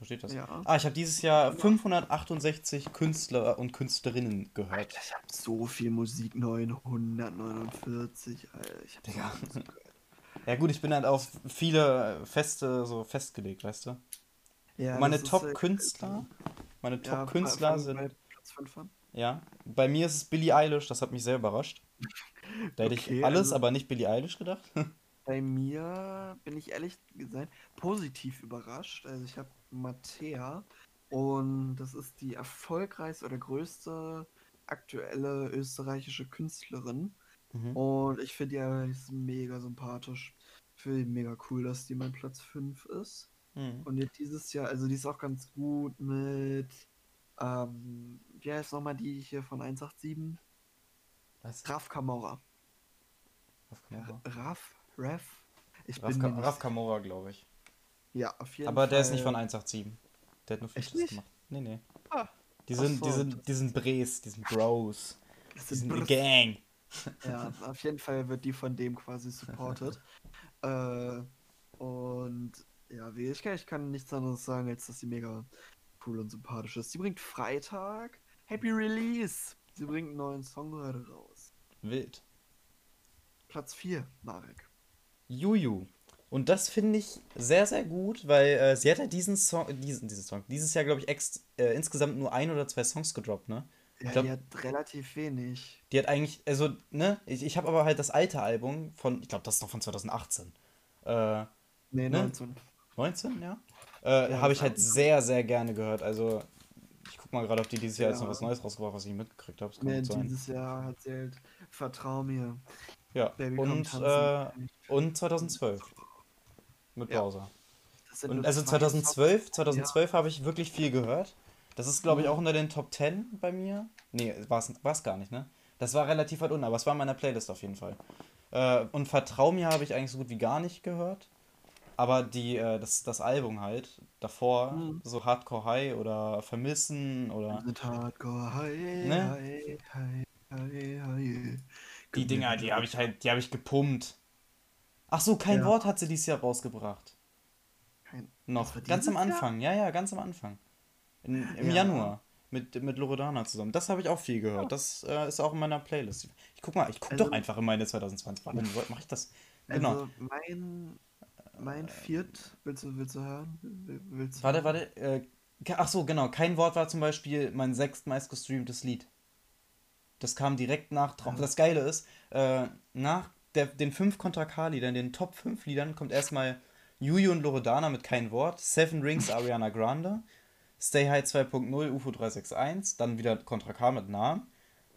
Wo steht das? Ja. Ah, ich habe dieses Jahr 568 Künstler und Künstlerinnen gehört. Alter, ich habe so viel Musik, 949, Alter. Ich hab Digga. viel Musik gehört. Ja gut, ich bin halt auf viele Feste so festgelegt, weißt du? Ja, meine Top-Künstler, meine äh, ja, Top-Künstler fang sind, bei Platz 5 an. ja, bei mir ist es Billie Eilish, das hat mich sehr überrascht. Da hätte ich Okay, alles, also- aber nicht Billie Eilish gedacht. Bei mir bin ich ehrlich gesagt positiv überrascht. Also ich habe Mattea und das ist die erfolgreichste oder größte aktuelle österreichische Künstlerin. Mhm. Und ich finde die ist mega sympathisch. Ich finde die mega cool, dass die mein Platz 5 ist. Mhm. Und jetzt dieses Jahr, also die ist auch ganz gut mit, ähm, wie heißt nochmal die hier von 187? Was? Raf Kamora. Raf Kamora? Raf? Raf? Ich Raf, bin Ka Raf Kamora, glaube ich. Ja, auf jeden Aber Fall. der ist nicht von 187. Der hat nur Features gemacht. Nee, nee. Ah, Die sind, die so, sind, das- die sind Bres, die sind Bros. das Die sind sind eine. Gang. Ja, auf jeden Fall wird die von dem quasi supported. äh, und ja, wie ich kann, ich kann nichts anderes sagen, als dass sie mega cool und sympathisch ist. Sie bringt Freitag Happy Release. Sie bringt einen neuen Song heute raus. Wild. Platz 4, Marek. Juju. Und das finde ich sehr, sehr gut, weil äh, sie hat ja diesen Song, diesen, diesen Song, dieses Jahr, glaube ich, ex, äh, insgesamt nur ein oder zwei Songs gedroppt, ne? Ja, glaub- die hat relativ wenig. Die hat eigentlich, also, ne, ich, ich habe aber halt das alte Album von, ich glaube, das ist noch von 2018. Äh, Nee, Ne? 19. 19, ja? Äh, Ja, habe ich halt sehr, sehr gerne gehört. Also, ich guck mal gerade, ob die dieses Jahr jetzt noch was Neues rausgebracht was ich mitgekriegt habe. Nee, dieses Jahr hat sie halt Vertrau mir. Ja, Baby, und, äh, und 2012. Mit Ja. Bowser. Und also zwei 2012, Songs. 2012 habe ich wirklich viel gehört. Das ist, glaube ich, Mhm. auch unter den Top 10 bei mir. Nee, war es gar nicht, ne? Das war relativ weit unten, aber es war in meiner Playlist auf jeden Fall. Äh, und Vertrau mir habe ich eigentlich so gut wie gar nicht gehört. Aber die, äh, das, das Album halt, davor, Mhm. so Hardcore High oder Vermissen oder sind Hardcore, hi, Ne? hi, hi, hi, hi. die Dinger, die habe ich halt, die habe ich gepumpt. Ach so, kein Ja. Wort hat sie dieses Jahr rausgebracht. Kein- Noch, ganz am dieses Jahr? Anfang, ja, ja, ganz am Anfang. In, Im Ja. Januar. Mit, mit Loredana zusammen. Das habe ich auch viel gehört. Das äh, ist auch in meiner Playlist. Ich guck mal, ich guck Also- doch einfach in meine 2020. Warum mache ich das? Genau. Also mein, mein Viert, willst du, willst du hören? Will- Willst du warte, warte. Äh, ach so, genau. Kein Wort war zum Beispiel mein sechstmeist gestreamtes Lied. Das kam direkt nach Traum. Das Geile ist, äh, nach der, den fünf Contra K-Liedern, den Top 5 Liedern, kommt erstmal Juju und Loredana mit kein Wort, Seven Rings Ariana Grande, Stay High 2.0 UFO 361, dann wieder Contra K mit Namen,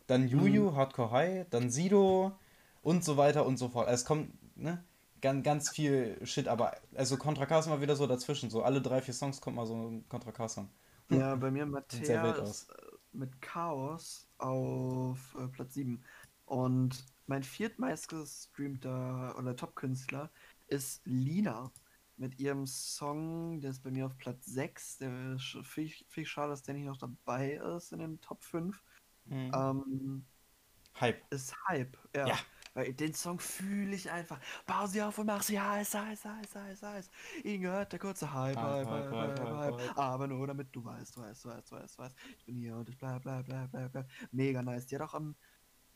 dann Juju, Mhm. Hardcore High, dann Sido und so weiter und so fort. Also es kommt, ne? Ganz, ganz viel Shit, aber also Contra K ist immer wieder so dazwischen. So alle drei, vier Songs kommt mal so ein Contra K-Song. Ja, bei mir Mattea aus. ist äh, mit Chaos auf äh, Platz 7. Und mein viertmeistgestreamter oder Top-Künstler ist Lina mit ihrem Song, der ist bei mir auf Platz 6. Der finde ich, find ich schade, dass der nicht noch dabei ist in den Top 5. Mhm. Ähm, Hype. ist Hype, ja. Ja. Weil den Song fühle ich einfach. Bau sie auf und mach sie heiß, heiß, heiß, heiß, heiß. Ihnen gehört der kurze Hype, Hype, Hype, Hype, Hype, Hype. Aber nur damit du weißt, du weißt, du weißt, du weißt, du weißt. Ich bin hier und ich bleib, bleib, bleib, bleib, bleib. Mega nice. Die hat auch am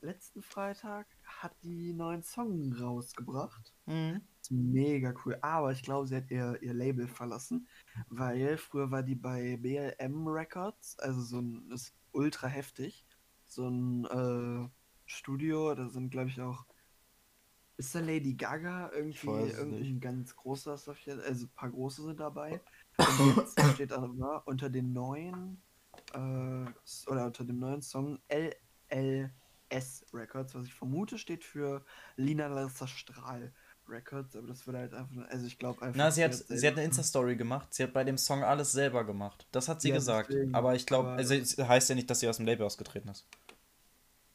letzten Freitag hat die neuen Song rausgebracht. Mhm. Ist mega cool. Aber ich glaube, sie hat ihr, ihr Label verlassen, weil früher war die bei BLM Records, also so ein, ist ultra heftig. So ein äh, Studio, da sind, glaube ich, auch. Ist da Lady Gaga irgendwie irgendein nicht. ganz großer, jeden- also ein paar große sind dabei. Und jetzt steht aber unter den neuen, äh, oder unter dem neuen Song LLS Records, was ich vermute, steht für Lina Lasser Strahl Records, aber das würde halt einfach, nur- also ich glaube einfach. Na, sie hat, hat sie hat eine Insta-Story gemacht. Sie hat bei dem Song alles selber gemacht. Das hat sie Ja, gesagt. deswegen. Aber ich glaube, also es heißt ja nicht, dass sie aus dem Label ausgetreten ist.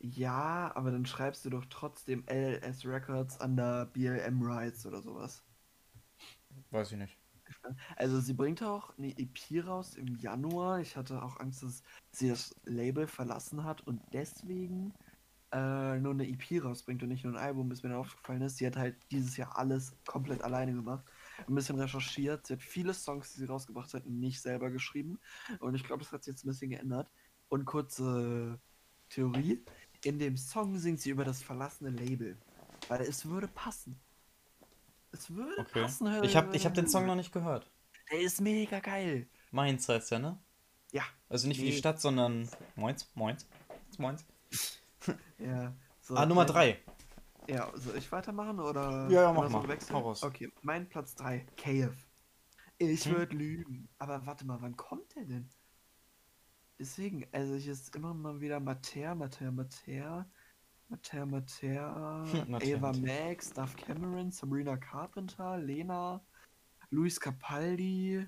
Ja, aber dann schreibst du doch trotzdem LLS Records an der BLM Rights oder sowas. Weiß ich nicht. Also sie bringt auch eine EP raus im Januar. Ich hatte auch Angst, dass sie das Label verlassen hat und deswegen äh, nur eine EP rausbringt und nicht nur ein Album, bis mir dann aufgefallen ist. Sie hat halt dieses Jahr alles komplett alleine gemacht. Ein bisschen recherchiert. Sie hat viele Songs, die sie rausgebracht hat, nicht selber geschrieben. Und ich glaube, das hat sich jetzt ein bisschen geändert. Und kurze Theorie. In dem Song singt sie über das verlassene Label. Weil es würde passen. Es würde Okay. passen. hör- Ich habe ich hab den Song noch nicht gehört. Der ist mega geil. Mainz heißt ja, ne? Ja. Also nicht wie die Nee. Stadt, sondern Moins, Moins, Moins. Ja. So, Ah, Nummer mein- 3. Ja, soll ich weitermachen oder? Ja, ja, mach mal. Wechseln? Hau raus. Okay, mein Platz 3, KF. Ich Hm. würde lügen. Aber warte mal, wann kommt der denn? Deswegen, also ich ist immer mal wieder Mater, Mater, Mater, Mater, Mater, Mater. Max, Duff Cameron, Sabrina Carpenter, Lena, Luis Capaldi.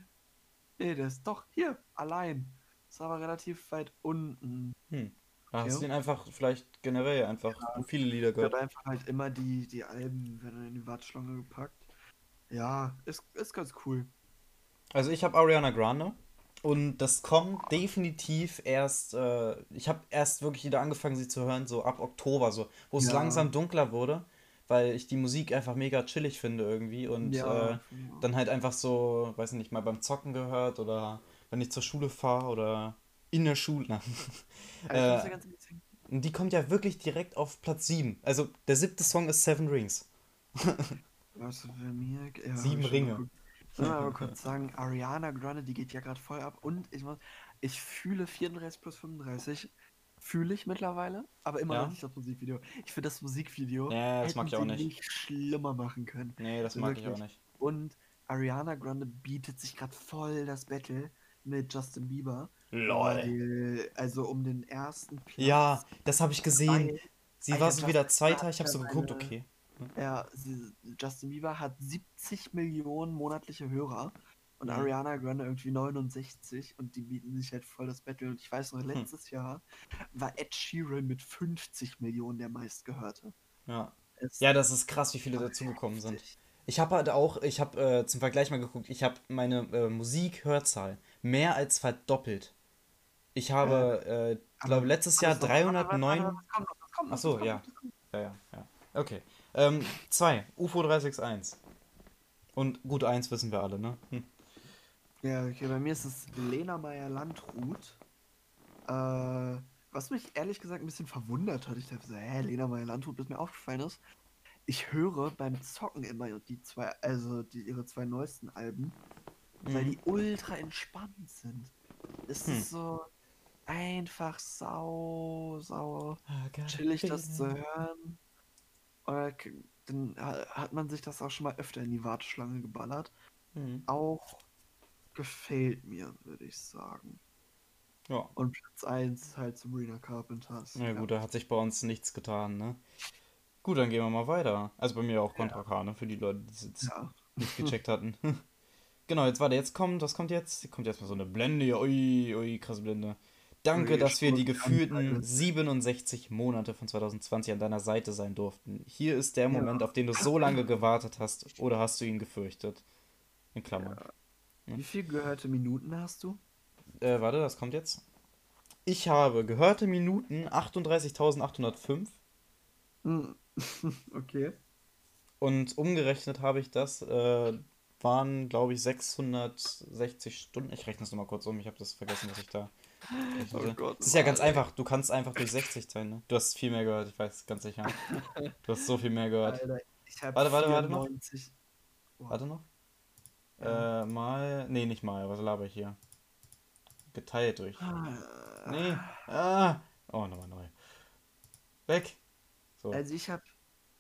Nee, der ist doch hier, allein. Ist aber relativ weit unten. Hm. Da hast Ja. du den einfach vielleicht generell einfach viele Lieder Ich gehört. habe einfach halt immer die, die Alben werden in die Warteschlange gepackt. Ja, ist, ist ganz cool. Also ich habe Ariana Grande und das kommt definitiv erst, äh, ich habe erst wirklich wieder angefangen, sie zu hören, so ab Oktober, so, wo es Ja. langsam dunkler wurde, weil ich die Musik einfach mega chillig finde irgendwie und äh, dann halt einfach so, weiß nicht, mal beim Zocken gehört oder wenn ich zur Schule fahre oder in der Schule. Muss äh, die kommt ja wirklich direkt auf Platz 7. Also der siebte Song ist Seven Rings. was für mir. Ja, Sieben Ringe. Ich will mal aber kurz sagen, Ariana Grande, die geht ja gerade voll ab und ich muss, ich fühle 34 plus 35. Fühle ich mittlerweile, aber immer Ja? noch nicht das Musikvideo. Ich finde das Musikvideo Ja, das mag ich auch sie nicht. schlimmer machen können. Nee, das mag ich auch Wirklich. nicht. Und Ariana Grande bietet sich gerade voll das Battle mit Justin Bieber. Lol. Weil, also um den ersten Platz. Ja, das habe ich gesehen. Weil, Sie war so wieder Zweiter, ich habe so geguckt, eine- okay. ja, sie, Justin Bieber hat 70 Millionen monatliche Hörer und Mhm. Ariana Grande irgendwie 69 und die bieten sich halt voll das Battle. Und ich weiß Hm. noch, letztes Jahr war Ed Sheeran mit 50 Millionen der meistgehörte. Ja. Es- Ja, das ist krass, wie viele dazugekommen sind. Ich habe halt auch, ich habe äh, zum Vergleich mal geguckt, ich habe meine äh, Musikhörzahl mehr als verdoppelt. Ich habe, äh, glaube letztes Jahr Aber so, warte, warte, 309. warte, das kommt noch, das kommt noch, Ach so, das kommt ja. Ja, ja, ja. Okay. Ähm, zwei, UFO 361. Und gut, eins wissen wir alle, ne? Hm. Ja, okay, bei mir ist es Lena Meyer-Landrut. Äh, was mich ehrlich gesagt ein bisschen verwundert hat. Ich dachte so, hä, Lena Meyer-Landrut, bis mir aufgefallen ist. Ich höre beim Zocken immer die zwei, also die, ihre zwei neuesten Alben, weil Mhm. die ultra entspannt sind. Es Hm. ist so einfach sau, sau chillig, das zu hören. Oder k- dann ha- hat man sich das auch schon mal öfter in die Warteschlange geballert. Mhm. auch gefällt mir, würde ich sagen. Ja. Und Platz 1 halt Sabrina Carpenters. Ja gut, da hat sich bei uns nichts getan, ne? Gut, dann gehen wir mal weiter. Also bei mir auch Contra K, ne? Für die Leute, die es jetzt Ja. nicht gecheckt hatten. genau, jetzt warte, jetzt kommt, was kommt jetzt? Kommt jetzt mal so eine Blende. Ui, ui, krasse Blende. Danke, dass wir die gefühlten Anzeige. 67 Monate von 2020 an deiner Seite sein durften. Hier ist der Moment, Ja. auf den du so lange gewartet hast. Oder hast du ihn gefürchtet? In Klammern. Wie viel gehörte Minuten hast du? Äh, warte, das kommt jetzt. Ich habe gehörte Minuten 38.805 Hm. okay. und umgerechnet habe ich das, äh, waren glaube ich 660 Stunden. Ich rechne es nochmal kurz um, ich habe das vergessen, was ich da Oh Gott, Das ist ja ganz einfach, du kannst einfach durch 60 teilen, ne? Du hast viel mehr gehört, ich weiß ganz sicher. Du hast so viel mehr gehört. Alter, ich hab Warte, warte, warte noch. 94. Warte noch. Ja. Äh, mal. Nee, nicht mal, was laber ich hier? Geteilt durch. Ah. Nee. Ah. Oh, nochmal neu. Weg. So. Also ich habe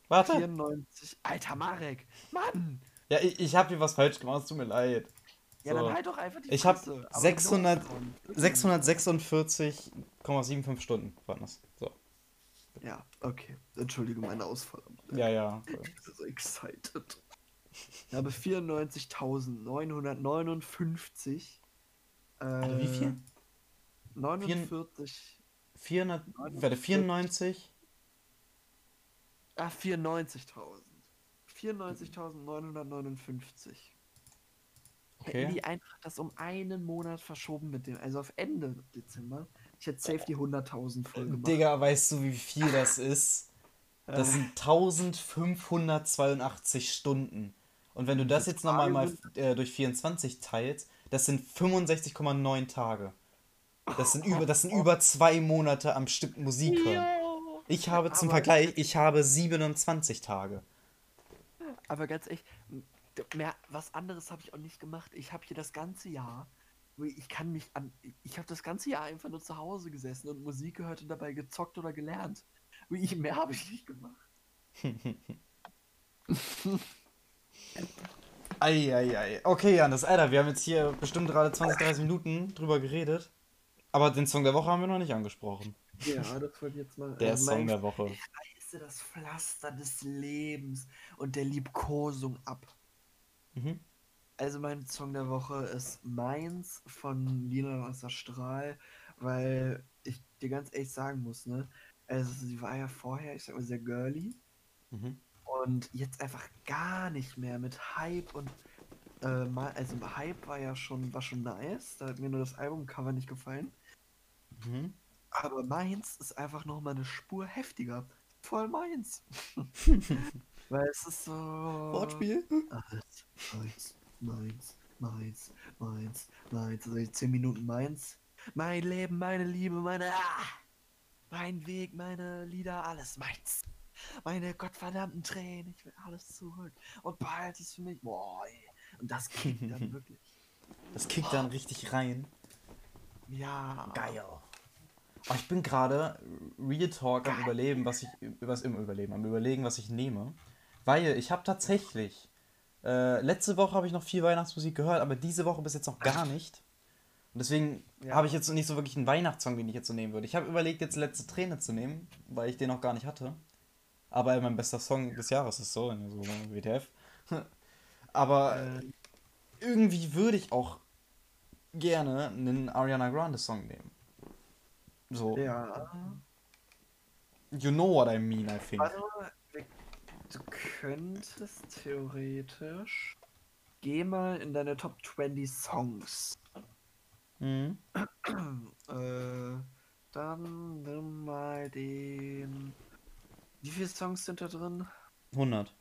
Warte. 94. Alter Marek! Mann! Ja, ich, ich habe hier was falsch gemacht, es tut mir leid. Ja, So. dann halt doch einfach die Ich hab Fresse. Aber 600 los, Mann. 646,75 Stunden waren das. So. Ja, okay. Entschuldige meine Ausfall. Ja, ja. Ich bin so excited. Ich habe 94.959. Äh, Alter, wie viel? 49. 400. Warte, 94? Ah, 94.000. 94.959. Okay. Hätten die einfach das um einen Monat verschoben mit dem, also auf Ende Dezember. Ich hätte safe die 100.000 voll gemacht. Digga, weißt du, wie viel das ist? Das Äh, sind 1582 Stunden. Und wenn du das jetzt nochmal mal äh, durch 24 teilst, das sind 65,9 Tage. Das sind über, das sind über zwei Monate am Stück Musik hören. Ich habe zum Vergleich, ich habe 27 Tage. Aber ganz ehrlich, mehr, was anderes habe ich auch nicht gemacht. Ich habe hier das ganze Jahr, ich kann mich an, ich habe das ganze Jahr einfach nur zu Hause gesessen und Musik gehört und dabei gezockt oder gelernt. Ich, mehr habe ich nicht gemacht. Eieiei. Okay, Janis, Alter, wir haben jetzt hier bestimmt gerade 20, 30 Minuten drüber geredet. Aber den Song der Woche haben wir noch nicht angesprochen. Ja, das wollte ich jetzt mal. Der also Song der Woche. Ich reiße das Pflaster des Lebens und der Liebkosung ab. Mhm. Also mein Song der Woche ist Meins von Lina Wasser Strahl, weil ich dir ganz ehrlich sagen muss, ne? Also sie war ja vorher, ich sag mal, sehr girly Mhm. und jetzt einfach gar nicht mehr mit Hype und äh, also Hype war ja schon, war schon nice, da hat mir nur das Albumcover nicht gefallen. Mhm. Aber meins ist einfach noch mal eine Spur heftiger. Voll meins. Weil es ist so. Wortspiel? Alles meins, meins, meins, meins, meins. Also die 10 Minuten meins. Mein Leben, meine Liebe, meine. Ah, mein Weg, meine Lieder, alles meins. Meine gottverdammten Tränen, ich will alles zurück. Und bald ist für mich. Boah, ey. Und das kickt dann wirklich. Das kickt dann richtig rein. Ja. Geil. Oh, ich bin gerade Real Talk am Überleben, was ich was im Überleben, am Überlegen, was ich nehme, weil ich habe tatsächlich äh, letzte Woche habe ich noch viel Weihnachtsmusik gehört, aber diese Woche bis jetzt noch gar nicht. Und deswegen Ja. habe ich jetzt nicht so wirklich einen Weihnachtssong, den ich jetzt so nehmen würde. Ich habe überlegt, jetzt letzte Träne zu nehmen, weil ich den noch gar nicht hatte. Aber mein bester Song des Jahres ist so, so WTF. Aber Äh, irgendwie würde ich auch gerne einen Ariana Grande Song nehmen. So, ja. you know what I mean, I think. Wir- du könntest theoretisch. Geh mal in deine Top 20 Songs. Mhm. äh, dann nimm mal den. Wie viele Songs sind da drin? 100.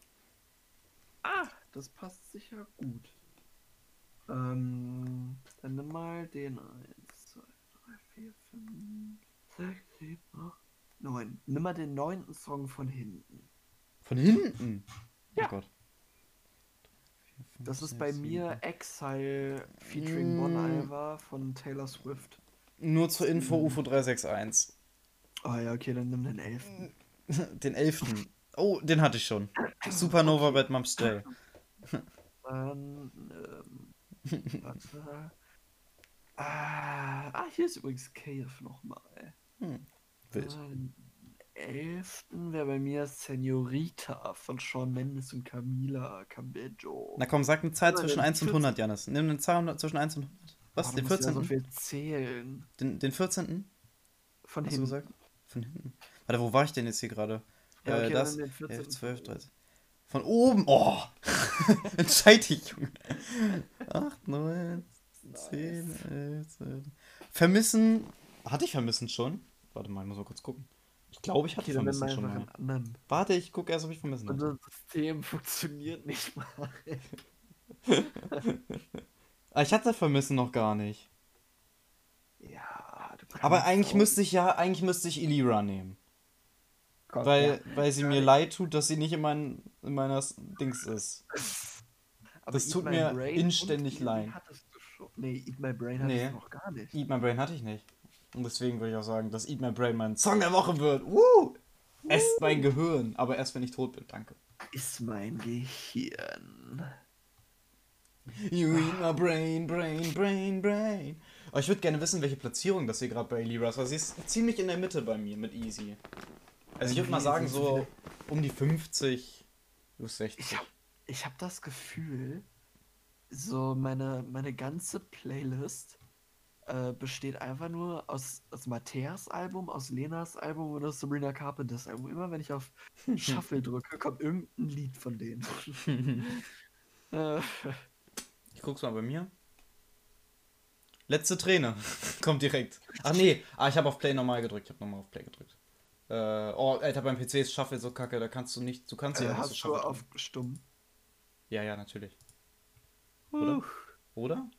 Ah, das passt sicher gut. Ähm, dann nimm mal den 1, 2, 3, 4, 5, 6, 7, 8, 9. Nimm mal den neunten Song von hinten. Von hinten? Ja. Oh Gott. Das ist bei mir Exile featuring Mm. Bon Iver von Taylor Swift. Nur zur Info UFO 361. Ah ja, okay, dann nimm den 11. Den 11. Oh, den hatte ich schon. Supernova Bad Moms Day. Dann, ähm, Warte. Ah, ah, hier ist übrigens Cave nochmal. Hm. Wild. Den 11. wäre bei mir Senorita von Shawn Mendes und Camila Cabello. Na komm, sag eine Zahl zwischen den 1 und 14. 100, Janis. Nimm eine Zahl zwischen 1 und 100. Was, Oh, den du musst ja 14.? so viel zählen. Den, den 14.? Von Hast du hinten. gesagt? Von hinten. Warte, wo war ich denn jetzt hier gerade? Ja, okay, äh, das, den 14. 11, 12, 13. Von oben! Oh! Entscheid dich, Junge. 8, 9, 10, 11, 12. Vermissen. Hatte ich Vermissen schon? Warte mal, ich muss mal kurz gucken. Ich glaube, ich hatte nennen Vermissen schon mal. anderen. Warte, ich gucke erst, ob ich Vermissen hatte. Unser System funktioniert nicht mal. Ah, ich hatte Vermissen noch gar nicht. Ja, du Aber eigentlich auch- müsste ich ja, eigentlich müsste ich Elira nehmen. Gott, Weil, ja. weil sie mir leid tut, dass sie nicht in, mein, in meiner Dings ist. Aber das Eat tut mir Brain inständig leid. Nee, Eat My Brain hattest Nee. du noch gar nicht. Eat My Brain hatte ich nicht. Und deswegen würde ich auch sagen, dass Eat My Brain mein Song der Woche wird. Woo! Esst mein Gehirn, aber erst wenn ich tot bin, danke. Ist mein Gehirn. You eat my brain, brain, brain, brain. Aber ich würde gerne wissen, welche Platzierung das hier gerade bei Elira ist, weil sie ist ziemlich in der Mitte bei mir mit Easy. Also ich würde mal sagen, so um die 50 bis 60. Ich hab, ich hab das Gefühl, so meine, meine ganze Playlist äh, besteht einfach nur aus, aus Mateas Album, aus Lenas Album und aus Sabrina Carpenters Album. Immer wenn ich auf Shuffle drücke, kommt irgendein Lied von denen. äh, Ich guck's mal bei mir. Letzte Träne. Kommt direkt. Ach nee, ah, ich habe auf Play normal gedrückt. Ich habe nochmal auf Play gedrückt. Äh, oh, Alter, beim PC ist Shuffle so kacke, da kannst du nicht, du kannst ja äh, nicht so hast du auf stumm? Ja, ja, natürlich. Oder? Uh. Oder?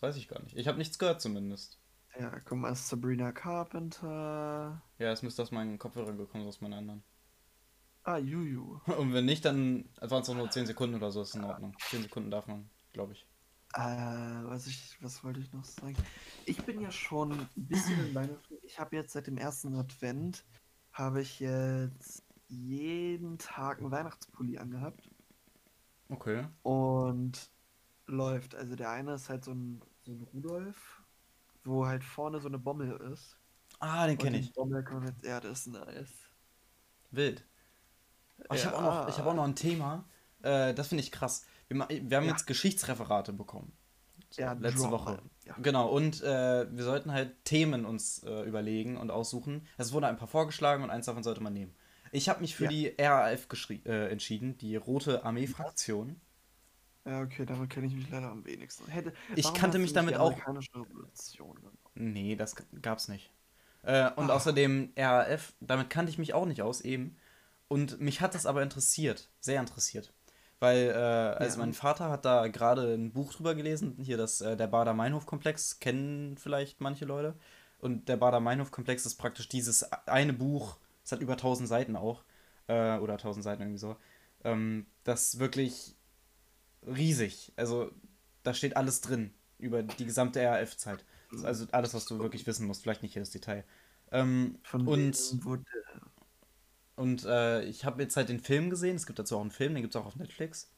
Das weiß ich gar nicht. Ich habe nichts gehört zumindest. Ja, guck mal, Sabrina Carpenter. Ja, es müsste aus meinen Kopfhörern gekommen, aus meinen anderen. Ah, Juju. Und wenn nicht, dann waren es auch nur 10 Sekunden oder so, ist in Ordnung. 10 Sekunden darf man, glaube ich. Äh, was ich, was wollte ich noch sagen? Ich bin ja schon ein bisschen in Weihnachten. Ich habe jetzt seit dem ersten Advent habe ich jetzt jeden Tag einen Weihnachtspulli angehabt Okay. und läuft. Also der eine ist halt so ein, ein Rudolf, wo halt vorne so eine Bommel ist. Ah, den kenne ich. Bommel kommt jetzt, ja, das ist nice. Wild. Oh, ich habe auch, noch- ich hab Ja. auch noch ein Thema. Äh, das finde ich krass. Wir, wir haben Ja. jetzt Geschichtsreferate bekommen. Ja, letzte drop Woche. Ja. Genau, und äh, wir sollten halt Themen uns äh, überlegen und aussuchen. Es wurden ein paar vorgeschlagen und eins davon sollte man nehmen. Ich habe mich für Ja. die RAF äh, entschieden, die Rote Armee-Fraktion. Ja, okay, damit kenne ich mich leider am wenigsten. Hätte, Ich kannte mich damit auch-? Nee, das gab's nicht. Äh, und Ah. außerdem RAF, damit kannte ich mich auch nicht aus eben. Und mich hat das aber interessiert, sehr interessiert. Weil, äh, also Ja. mein Vater hat da gerade ein Buch drüber gelesen, hier das, äh, der Bader-Meinhof-Komplex, kennen vielleicht manche Leute. Und der Bader-Meinhof-Komplex ist praktisch dieses eine Buch, es hat über 1000 Seiten auch, äh, oder 1000 Seiten irgendwie so, ähm, das wirklich riesig, also da steht alles drin über die gesamte RAF-Zeit. Also alles, was du wirklich wissen musst, vielleicht nicht jedes Detail. Ähm, Von und und äh, ich habe jetzt halt den Film gesehen, es gibt dazu auch einen Film, den gibt es auch auf Netflix.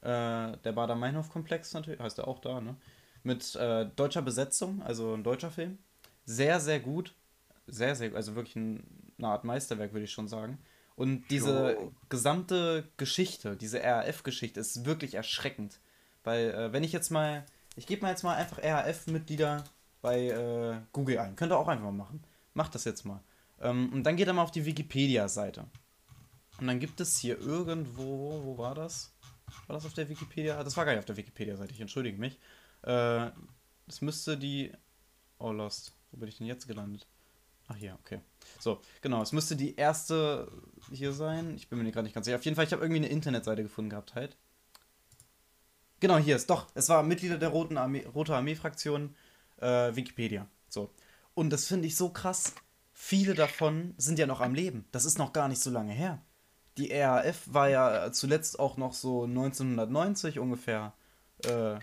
Äh, der Bader-Meinhof-Komplex natürlich, heißt er auch da, ne? Mit äh, deutscher Besetzung, also ein deutscher Film. Sehr, sehr gut. Sehr, sehr, also wirklich ein, eine Art Meisterwerk, würde ich schon sagen. Und diese Jo. gesamte Geschichte, diese RAF-Geschichte ist wirklich erschreckend. Weil, äh, wenn ich jetzt mal, ich gebe mal jetzt mal einfach RAF-Mitglieder bei äh, Google ein. Könnt ihr auch einfach mal machen. Macht das jetzt mal. Ähm, und dann geht er mal auf die Wikipedia-Seite. Und dann gibt es hier irgendwo, wo war das? War das auf der Wikipedia? Das war gar nicht auf der Wikipedia-Seite, ich entschuldige mich. Äh, das müsste die. Oh, Lost. Wo bin ich denn jetzt gelandet? Ach ja, okay. So, genau. Es müsste die erste hier sein. Ich bin mir gerade nicht ganz sicher. Auf jeden Fall, ich habe irgendwie eine Internetseite gefunden gehabt halt. Genau, hier ist doch. Es war Mitglieder der Roten Armee, Rote Armee-Fraktion äh, Wikipedia. So. Und das finde ich so krass. Viele davon sind ja noch am Leben. Das ist noch gar nicht so lange her. Die RAF war ja zuletzt auch noch so 1990 ungefähr. Äh,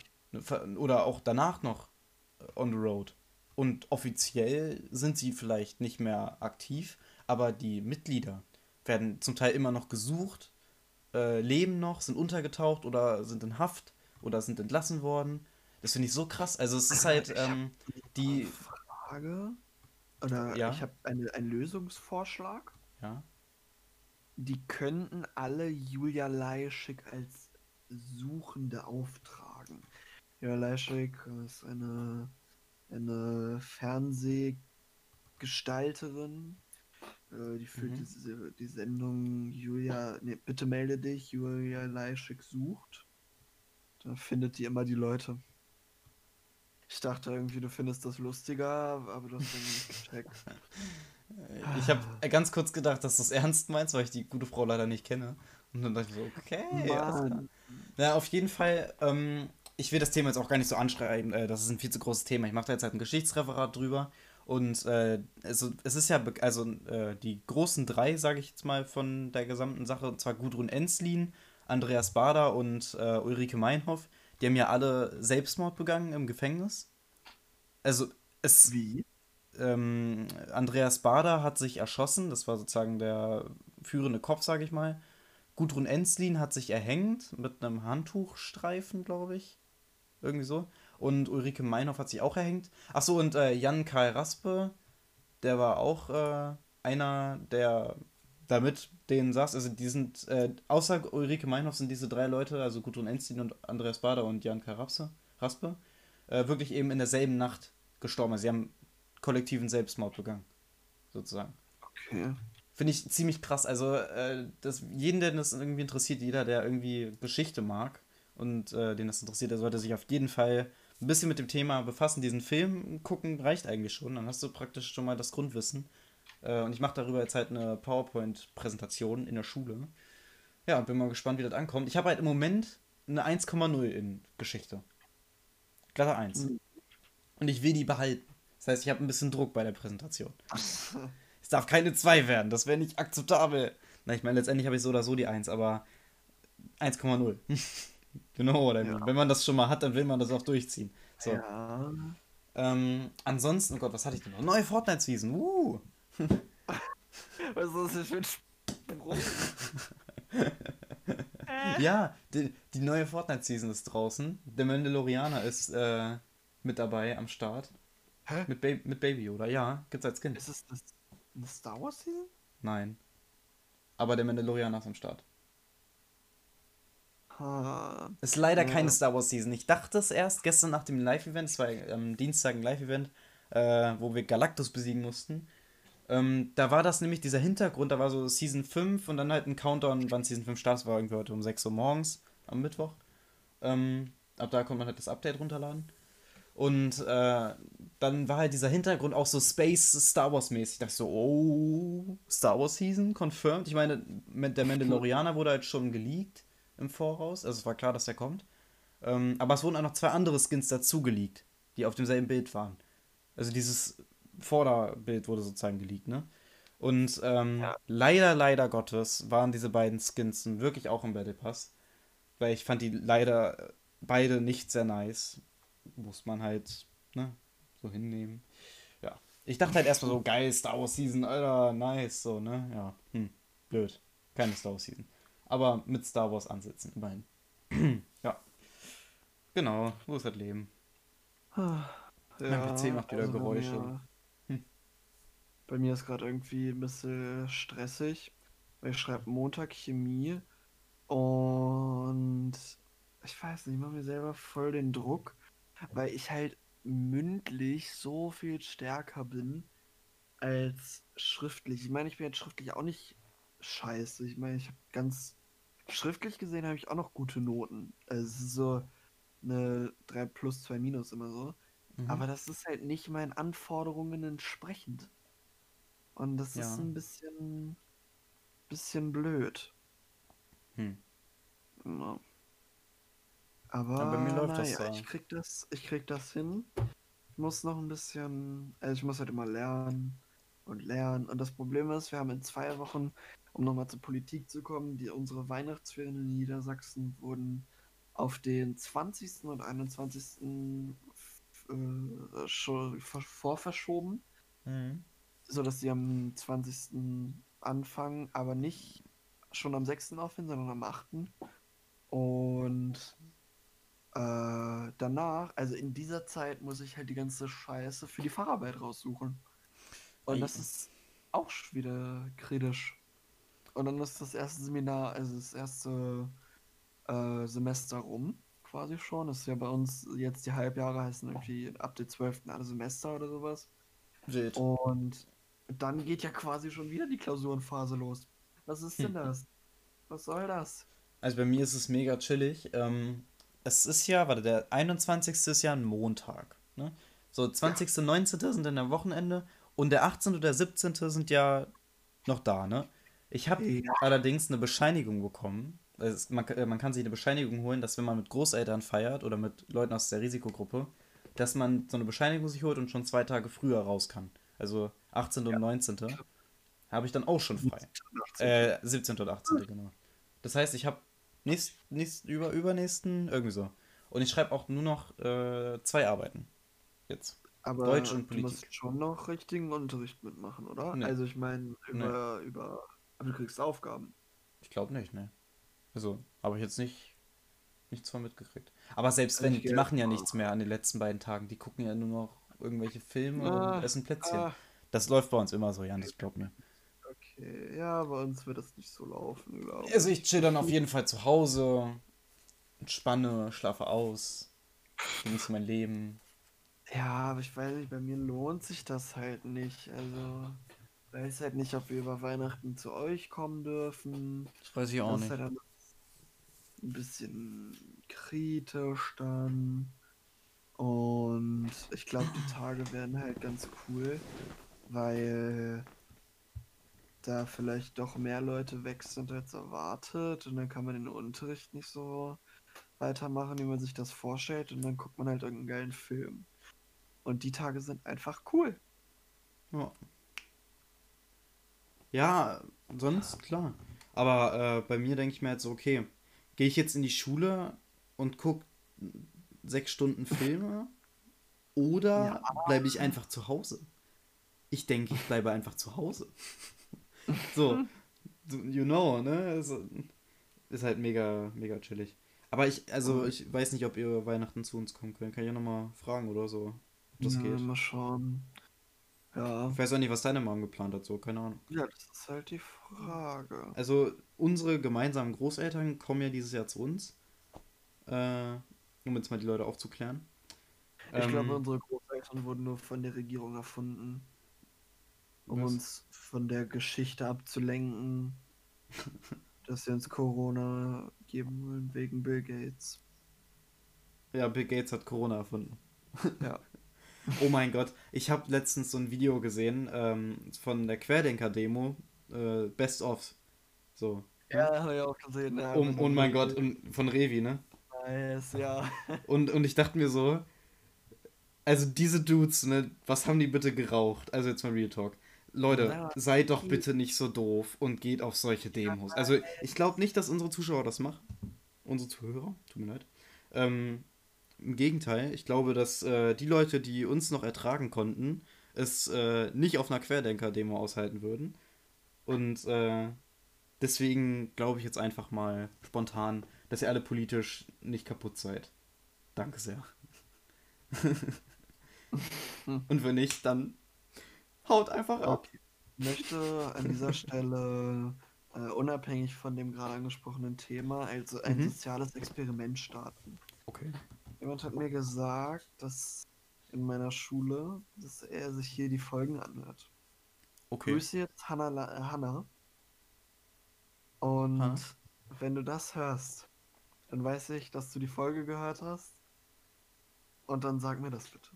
oder auch danach noch äh, on the road. Und offiziell sind sie vielleicht nicht mehr aktiv, aber die Mitglieder werden zum Teil immer noch gesucht, äh, leben noch, sind untergetaucht oder sind in Haft oder sind entlassen worden. Das finde ich so krass. Also es ist halt ähm, die Frage oder Ja. ich habe eine, einen Lösungsvorschlag. ja Die könnten alle Julia Leischig als Suchende auftragen. Julia Leischig ist eine, eine Fernsehgestalterin. Äh, die führt Mhm. diese, die Sendung Julia, nee, bitte melde dich, Julia Leischig sucht. Da findet die immer die Leute. Ich dachte irgendwie, du findest das lustiger, aber du hast irgendwie nicht gecheckt. Ich habe ganz kurz gedacht, dass du es ernst meinst, weil ich die gute Frau leider nicht kenne. Und dann dachte ich so, okay, alles klar. Na, auf jeden Fall, ähm, ich will das Thema jetzt auch gar nicht so anschreiben, äh, das ist ein viel zu großes Thema. Ich mache da jetzt halt ein Geschichtsreferat drüber. Und äh, also, es ist ja, also äh, die großen drei, sage ich jetzt mal, von der gesamten Sache, und zwar Gudrun Enslin, Andreas Bader und äh, Ulrike Meinhoff, die haben ja alle Selbstmord begangen im Gefängnis. Also, es, Wie? ähm, Andreas Bader hat sich erschossen, das war sozusagen der führende Kopf, sage ich mal. Gudrun Enslin hat sich erhängt mit einem Handtuchstreifen, glaube ich. Irgendwie so. Und Ulrike Meinhoff hat sich auch erhängt. Achso, und äh, Jan Karl Raspe, der war auch äh, einer, der damit denen saß. Also die sind, äh, außer Ulrike Meinhoff sind diese drei Leute, also Gudrun Enslin und Andreas Bader und Jan Karl Raspe, Raspe äh, wirklich eben in derselben Nacht gestorben. Also sie haben kollektiven Selbstmord begangen, sozusagen. Okay. Finde ich ziemlich krass. Also, äh, das, jeden, der das irgendwie interessiert, jeder, der irgendwie Geschichte mag und äh, den das interessiert, der sollte sich auf jeden Fall ein bisschen mit dem Thema befassen. Diesen Film gucken reicht eigentlich schon. Dann hast du praktisch schon mal das Grundwissen. Äh, und ich mache darüber jetzt halt eine PowerPoint-Präsentation in der Schule. Ja, und bin mal gespannt, wie das ankommt. Ich habe halt im Moment eine 1,0 in Geschichte. Glatte 1. Mhm. Und ich will die behalten. Das heißt, ich habe ein bisschen Druck bei der Präsentation. Es darf keine 2 werden, das wäre nicht akzeptabel. Na, ich meine, letztendlich habe ich so oder so die 1, aber 1,0. genau, oder Ja. wenn man das schon mal hat, dann will man das auch durchziehen. So. Ja. Ähm, ansonsten, oh Gott, was hatte ich denn noch? Neue Fortnite-Season. Uh. Was ist das für ein Spruch? Ja, die, die neue Fortnite-Season ist draußen. Der Mandalorianer ist äh, mit dabei am Start. Hä? Mit, ba mit Baby, oder? Ja, gibt's als Skin. Ist es das eine Star Wars Season? Nein. Aber der Mandalorianer ist am Start. Ist leider Ja. keine Star Wars Season. Ich dachte es erst gestern nach dem Live-Event, es war am Dienstag ein Live-Event, äh, wo wir Galactus besiegen mussten. Ähm, da war das nämlich dieser Hintergrund, da war so Season 5 und dann halt ein Countdown, wann Season 5 startet, war irgendwie heute um 6 Uhr morgens am Mittwoch. Ähm, ab da konnte man halt das Update runterladen. Und äh, dann war halt dieser Hintergrund auch so Space Star Wars mäßig. Ich dachte so, oh, Star Wars Season, confirmed. Ich meine, der Mandalorianer wurde halt schon geleakt im Voraus. Also es war klar, dass der kommt. Ähm, aber es wurden auch noch zwei andere Skins dazu geleakt, die auf demselben Bild waren. Also dieses Vorderbild wurde sozusagen geleakt, ne? Und ähm, Ja. leider, leider Gottes waren diese beiden Skins wirklich auch im Battle Pass. Weil ich fand die leider beide nicht sehr nice. Muss man halt, ne, so hinnehmen. Ja. Ich dachte halt erstmal so, geil, Star Wars Season, Alter, nice, so, ne? Ja, hm, blöd. Keine Star Wars Season. Aber mit Star Wars ansetzen, immerhin. ja. Genau, so ist das Leben. Ja, PC macht wieder also bei Geräusche. Mir, Hm. Bei mir ist gerade irgendwie ein bisschen stressig, weil ich schreibe Montag Chemie und ich weiß nicht, ich mache mir selber voll den Druck, weil ich halt mündlich so viel stärker bin als schriftlich. Ich meine, ich bin jetzt schriftlich auch nicht scheiße. Ich meine, ich habe ganz schriftlich gesehen habe ich auch noch gute Noten. Also es ist so eine 3 plus 2 minus immer so. Mhm. Aber das ist halt nicht meinen Anforderungen entsprechend. Und das Ja. ist ein bisschen, bisschen blöd. Hm. Ja. Aber, Ja, bei mir läuft das naja, so. ich krieg das, ich krieg das hin. Ich muss noch ein bisschen, also ich muss halt immer lernen und lernen. Und das Problem ist, wir haben in zwei Wochen, um nochmal zur Politik zu kommen, die unsere Weihnachtsferien in Niedersachsen wurden auf den 20. und 21. f- äh, vorverschoben, Mhm. sodass die am 20. anfangen, aber nicht schon am 6. aufhören, sondern am 8. Und äh, danach, also in dieser Zeit muss ich halt die ganze Scheiße für die Fahrarbeit raussuchen. Und das ist auch wieder kritisch. Und dann ist das erste Seminar, also das erste äh, Semester rum, quasi schon. Das ist ja bei uns jetzt die Halbjahre heißen irgendwie ab dem 12. alle Semester oder sowas. Wild. Und dann geht ja quasi schon wieder die Klausurenphase los. Was ist denn hm. das? Was soll das? Also bei mir ist es mega chillig. Ähm, es ist ja, warte, der 21. ist ja ein Montag. Ne? So, 20. Ja. 19. sind dann am Wochenende und der 18. und der 17. sind ja noch da, ne? Ich habe ja. allerdings eine Bescheinigung bekommen. Es, man, äh, man kann sich eine Bescheinigung holen, dass wenn man mit Großeltern feiert oder mit Leuten aus der Risikogruppe, dass man so eine Bescheinigung sich holt und schon zwei Tage früher raus kann. Also 18. Ja. und 19. habe ich dann auch schon frei. 17. Äh, 17. und 18. genau. Das heißt, ich habe nächst, nächst, über, übernächsten, irgendwie so. Und ich schreibe auch nur noch äh, zwei Arbeiten. Jetzt. Aber Deutsch und Politik. du musst schon noch richtigen Unterricht mitmachen, oder? Nee. Also ich meine, über, nee. über. Aber du kriegst Aufgaben. Ich glaube nicht, ne. Also, habe ich jetzt nicht nichts von mitgekriegt. Aber selbst wenn, die machen ja nichts mehr an den letzten beiden Tagen. Die gucken ja nur noch irgendwelche Filme ah, und essen Plätzchen. Ah. Das läuft bei uns immer so, Jan, das glaubt mir. Okay, ja, bei uns wird das nicht so laufen, glaube ich. Also ich chill dann auf jeden Fall zu Hause, entspanne, schlafe aus, genieße mein Leben. Ja, aber ich weiß nicht, bei mir lohnt sich das halt nicht. Also, weiß halt nicht, ob wir über Weihnachten zu euch kommen dürfen. Das weiß ich auch das nicht. Ist halt ein bisschen kritisch dann. Und ich glaube, die Tage werden halt ganz cool, weil da vielleicht doch mehr Leute weg sind als erwartet und dann kann man den Unterricht nicht so weitermachen, wie man sich das vorstellt und dann guckt man halt irgendeinen geilen Film. Und die Tage sind einfach cool. Ja. Ja, sonst klar. Aber äh, bei mir denke ich mir jetzt so, okay, gehe ich jetzt in die Schule und gucke sechs Stunden Filme oder ja. bleibe ich einfach zu Hause? Ich denke, ich bleibe einfach zu Hause. so, you know, ne? Also, ist halt mega, mega chillig. Aber ich, also ich weiß nicht, ob ihr Weihnachten zu uns kommen könnt. Kann ich ja nochmal fragen oder so, ob das ja, geht. mal schauen. Ja. Ich weiß auch nicht, was deine Mom geplant hat, so, keine Ahnung. Ja, das ist halt die Frage. Also, unsere gemeinsamen Großeltern kommen ja dieses Jahr zu uns. Äh, um jetzt mal die Leute aufzuklären. Ich ähm, glaube, unsere Großeltern wurden nur von der Regierung erfunden. Um was? uns von der Geschichte abzulenken, dass sie uns Corona geben wollen wegen Bill Gates. Ja, Bill Gates hat Corona erfunden. Ja. oh mein Gott, ich habe letztens so ein Video gesehen ähm, von der Querdenker-Demo, äh, Best of. So. Ja, habe ich auch gesehen. Ja, um, oh mein Gott, und von Revi, ne? Nice, ja. Und, und ich dachte mir so, also diese Dudes, ne, was haben die bitte geraucht? Also jetzt mal Real Talk. Leute, seid doch bitte nicht so doof und geht auf solche Demos. Also ich glaube nicht, dass unsere Zuschauer das machen. Unsere Zuhörer, tut mir leid. Ähm, Im Gegenteil, ich glaube, dass äh, die Leute, die uns noch ertragen konnten, es äh, nicht auf einer Querdenker-Demo aushalten würden. Und äh, deswegen glaube ich jetzt einfach mal spontan, dass ihr alle politisch nicht kaputt seid. Danke sehr. Und wenn nicht, dann haut einfach ab. Ich möchte an dieser Stelle äh, unabhängig von dem gerade angesprochenen Thema also ein mhm. soziales Experiment starten. Okay. Jemand hat mir gesagt, dass in meiner Schule, dass er sich hier die Folgen anhört. Okay. Grüße jetzt Hanna. Hanna. Und ha? wenn du das hörst, dann weiß ich, dass du die Folge gehört hast. Und dann sag mir das bitte.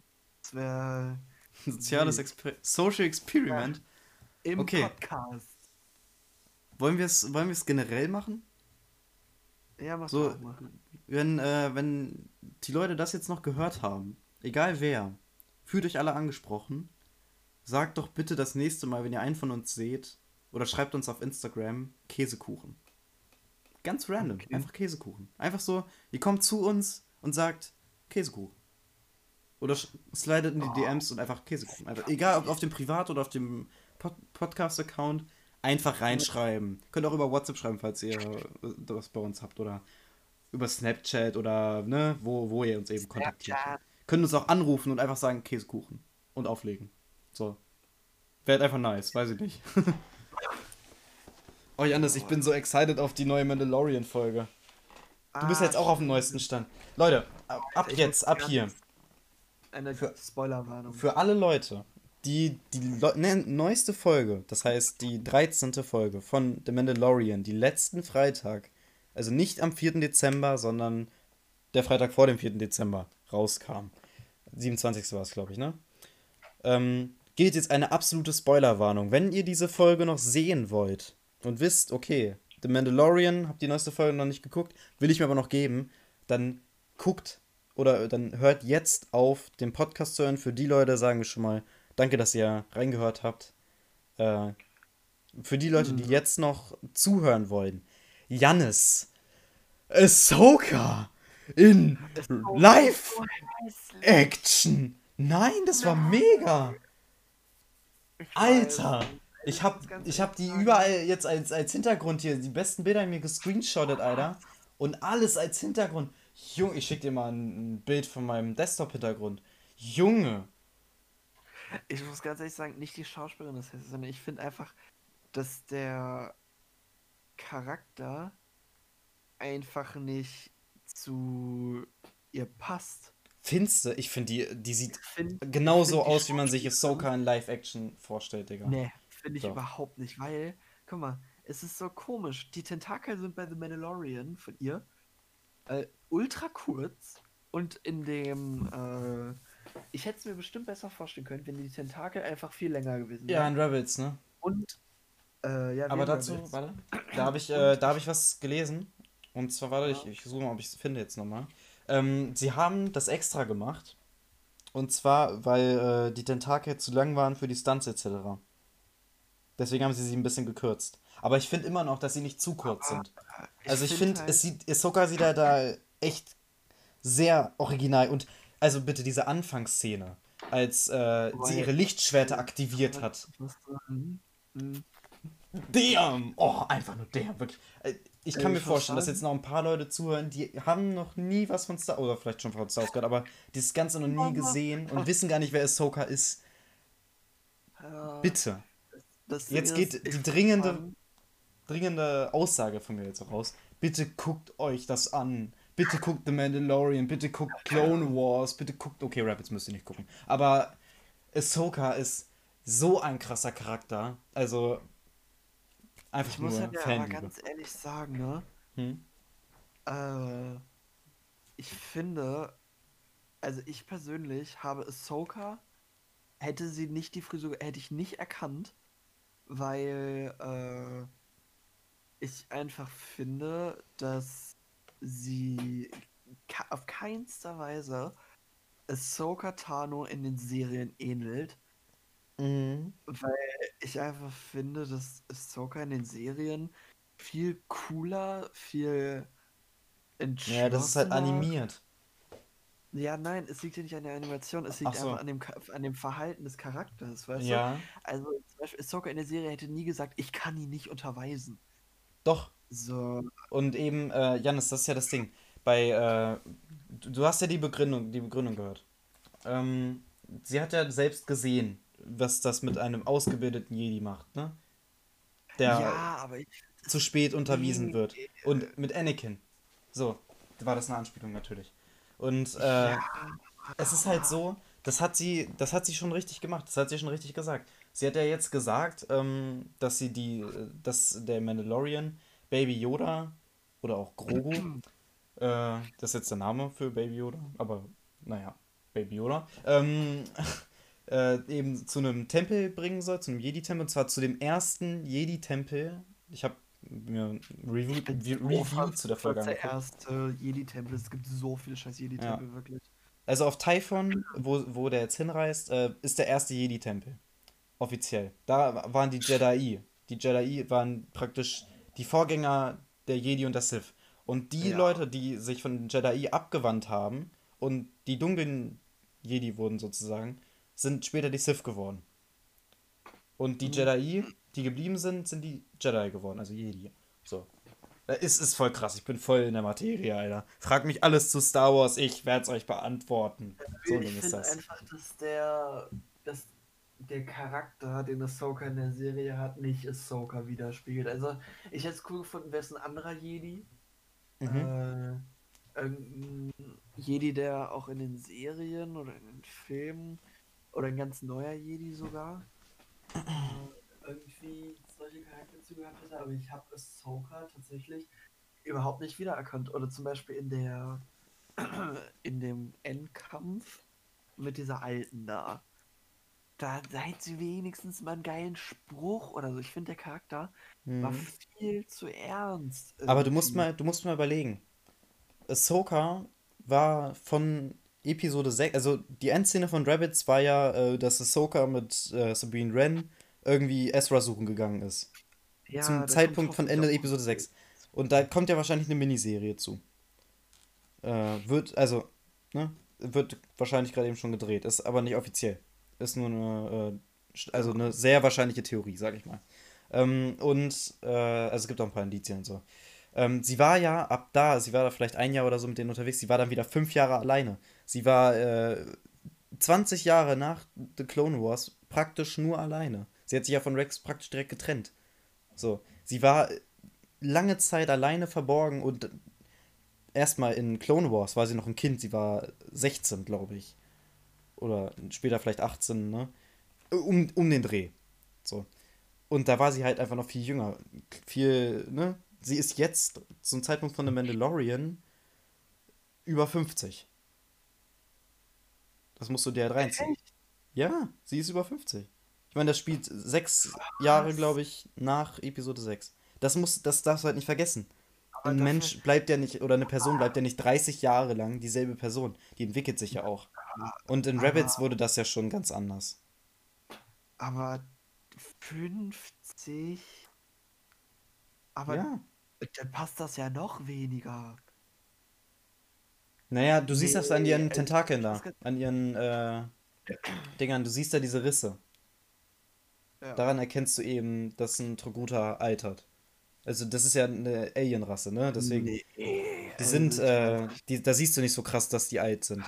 Das wäre. Soziales Exper Social Experiment. Ja, Im okay. Podcast. Wollen wir es wollen generell machen? Ja, mach so, machen. Wenn, äh, wenn die Leute das jetzt noch gehört haben, egal wer, fühlt euch alle angesprochen. Sagt doch bitte das nächste Mal, wenn ihr einen von uns seht, oder schreibt uns auf Instagram Käsekuchen. Ganz random. Okay. Einfach Käsekuchen. Einfach so, ihr kommt zu uns und sagt Käsekuchen. Oder slidet in die oh. DMs und einfach Käsekuchen. Einfach, egal ob auf dem Privat- oder auf dem Pod Podcast-Account, einfach reinschreiben. Könnt auch über WhatsApp schreiben, falls ihr das bei uns habt. Oder über Snapchat oder ne, wo, wo ihr uns eben kontaktiert. Snapchat. Könnt uns auch anrufen und einfach sagen Käsekuchen und auflegen. So. Wäre einfach nice, weiß ich nicht. oh Janis, ich bin so excited auf die neue Mandalorian-Folge. Du bist Ah, jetzt auch auf dem neuesten Stand. Leute, ab, jetzt, ab hier. Eine Spoilerwarnung. Für alle Leute, die die Le ne, neueste Folge, das heißt die 13. Folge von The Mandalorian, die letzten Freitag, also nicht am 4. Dezember, sondern der Freitag vor dem 4. Dezember rauskam. 27. war es, glaube ich, ne? Ähm, gilt jetzt eine absolute Spoilerwarnung. Wenn ihr diese Folge noch sehen wollt und wisst, okay, The Mandalorian, habt die neueste Folge noch nicht geguckt, will ich mir aber noch geben, dann guckt oder dann hört jetzt auf, den Podcast zu hören. Für die Leute sagen wir schon mal, danke, dass ihr reingehört habt. Äh, für die Leute, die Mhm. jetzt noch zuhören wollen, Jannis, Ahsoka in Live-Action. Nein, das war mega. Alter, ich hab, ich hab die überall jetzt als, als Hintergrund hier, die besten Bilder mir gescreenshottet, Alter. Und alles als Hintergrund. Junge, ich schick dir mal ein, Bild von meinem Desktop-Hintergrund. Junge. Ich muss ganz ehrlich sagen, nicht die Schauspielerin das heißt, sondern ich finde einfach, dass der Charakter einfach nicht zu ihr passt. Finste, ich finde die, die sieht find- genauso find aus, wie man sich Ahsoka in Live-Action vorstellt, Digga. Nee, finde ich Doch. überhaupt nicht, weil, guck mal, es ist so komisch. Die Tentakel sind bei The Mandalorian von ihr äh, ultra kurz und in dem, äh, ich hätte es mir bestimmt besser vorstellen können, wenn die Tentakel einfach viel länger gewesen Ja, wären. in Rebels, ne? Und, äh, ja, Aber dazu, warte, da habe ich, äh, da hab ich was gelesen. Und zwar, warte, ich, ich suche mal, ob ich es finde jetzt nochmal. Ähm, sie haben das extra gemacht. Und zwar, weil äh, die Tentakel zu lang waren für die Stunts etc. Deswegen haben sie sie ein bisschen gekürzt. Aber ich finde immer noch, dass sie nicht zu kurz sind. Also ich finde, halt- es sieht, Ahsoka sieht da, da echt sehr original. Und also bitte diese Anfangsszene, als äh, sie ihre Lichtschwerter aktiviert hat. Ich muss sagen, hm, Damn! Oh, einfach nur damn, wirklich. Äh, Ich kann Äh, mir vorstellen, dass jetzt noch ein paar Leute zuhören, die haben noch nie was von Star oder vielleicht schon von Star Wars gehört, aber dieses Ganze noch nie gesehen und wissen gar nicht, wer Ahsoka ist. Bitte. das Jetzt geht die dringende, dringende Aussage von mir jetzt auch raus. Bitte guckt euch das an. Bitte guckt The Mandalorian, bitte guckt Clone Wars, bitte guckt. Okay, Rabbits müsst ihr nicht gucken. Aber Ahsoka ist so ein krasser Charakter. Also. Einfach Ich muss nur ja aber ganz ehrlich sagen, ne? Hm? Äh, ich finde, also ich persönlich habe Ahsoka, hätte sie nicht die Frisur, hätte ich nicht erkannt, weil äh, ich einfach finde, dass sie auf keinster Weise Ahsoka Tano in den Serien ähnelt. Mhm. Weil ich einfach finde, dass Ahsoka in den Serien viel cooler, viel entschlossener... Ja, das ist halt animiert. Ja, nein, es liegt ja nicht an der Animation, es liegt so. einfach an dem, an dem Verhalten des Charakters, weißt du? Ja, Also zum Beispiel Ahsoka in der Serie hätte nie gesagt, ich kann ihn nicht unterweisen. doch. So, Und eben, äh, Janis, das ist ja das Ding. Bei, äh, du, du hast ja die Begründung, die Begründung gehört. Ähm, sie hat ja selbst gesehen, was das mit einem ausgebildeten Jedi macht, ne? Der ja, aber ich, zu spät unterwiesen wird. Und mit Anakin. So, war das eine Anspielung natürlich. Und äh, ja, es ist halt so, das hat sie, das hat sie schon richtig gemacht, das hat sie schon richtig gesagt. Sie hat ja jetzt gesagt, ähm, dass sie die, äh, dass der Mandalorian Baby Yoda oder auch Grogu, äh, das ist jetzt der Name für Baby Yoda, aber naja, Baby Yoda, ähm, äh, eben zu einem Tempel bringen soll, zu einem Jedi-Tempel, und zwar zu dem ersten Jedi-Tempel. Ich habe mir Review, Review fast zu der Folge stolz, der angeguckt. erste Jedi-Tempel, es gibt so viele scheiß Jedi-Tempel, wirklich. Also auf Typhon, wo, wo der jetzt hinreist, äh, ist der erste Jedi-Tempel. Offiziell. Da waren die Jedi. Die Jedi waren praktisch die Vorgänger der Jedi und der Sith. Und die Ja. Leute, die sich von den Jedi abgewandt haben und die dunklen Jedi wurden sozusagen, sind später die Sith geworden. Und die Mhm. Jedi, die geblieben sind, sind die Jedi geworden, also Jedi. So. Es ist voll krass, ich bin voll in der Materie, Alter. Frag mich alles zu Star Wars, ich werde es euch beantworten. So ich finde einfach, dass der, dass der Charakter, den Ahsoka in der Serie hat, nicht Ahsoka widerspiegelt. Also, ich hätte es cool gefunden, wäre es ein anderer Jedi. Mhm. Äh, ein Jedi, der auch in den Serien oder in den Filmen oder ein ganz neuer Jedi sogar äh, irgendwie solche Charakterzüge gehabt hätte, aber ich habe Ahsoka tatsächlich überhaupt nicht wiedererkannt. Oder zum Beispiel in der in dem Endkampf mit dieser Alten da. Da seid sie wenigstens mal einen geilen Spruch oder so. Ich finde, der Charakter mhm. war viel zu ernst. Irgendwie. Aber du musst mal, du musst mal überlegen. Ahsoka war von Episode 6, also die Endszene von Rabbits war ja, äh, dass Ahsoka mit äh, Sabine Wren irgendwie Ezra suchen gegangen ist. Ja, Zum Zeitpunkt von Ende Episode 6. Und da kommt ja wahrscheinlich eine Miniserie zu. Äh, wird, also, ne? Wird wahrscheinlich gerade eben schon gedreht. Ist aber nicht offiziell. Ist nur eine, äh, also eine sehr wahrscheinliche Theorie, sag ich mal. Ähm, und, äh, also es gibt auch ein paar Indizien und so. Ähm, sie war ja ab da, sie war da vielleicht ein Jahr oder so mit denen unterwegs, sie war dann wieder fünf Jahre alleine. Sie war äh, 20 Jahre nach The Clone Wars praktisch nur alleine. Sie hat sich ja von Rex praktisch direkt getrennt. So, sie war lange Zeit alleine verborgen und erstmal in Clone Wars war sie noch ein Kind, sie war 16, glaube ich. Oder später vielleicht 18, ne? Um, um den Dreh. So. Und da war sie halt einfach noch viel jünger. Viel, ne? Sie ist jetzt zum Zeitpunkt von The Mandalorian über 50. Das musst du dir halt reinziehen. Echt? Ja, sie ist über 50 meine, das spielt sechs Jahre, glaube ich, nach Episode 6. Das, muss, das darfst du halt nicht vergessen. Aber ein Mensch bleibt ja nicht, oder eine Person bleibt ja nicht 30 Jahre lang dieselbe Person. Die entwickelt sich ja auch. Und in Rabbits wurde das ja schon ganz anders. Aber 50? Aber ja. dann passt das ja noch weniger. Naja, du siehst das an ihren Tentakeln da. An ihren äh, Dingern. Du siehst da diese Risse. Ja. Daran erkennst du eben, dass ein Troguta altert. Also das ist ja eine Alienrasse, ne? Deswegen. Nee, die also sind, äh, die, da siehst du nicht so krass, dass die alt sind.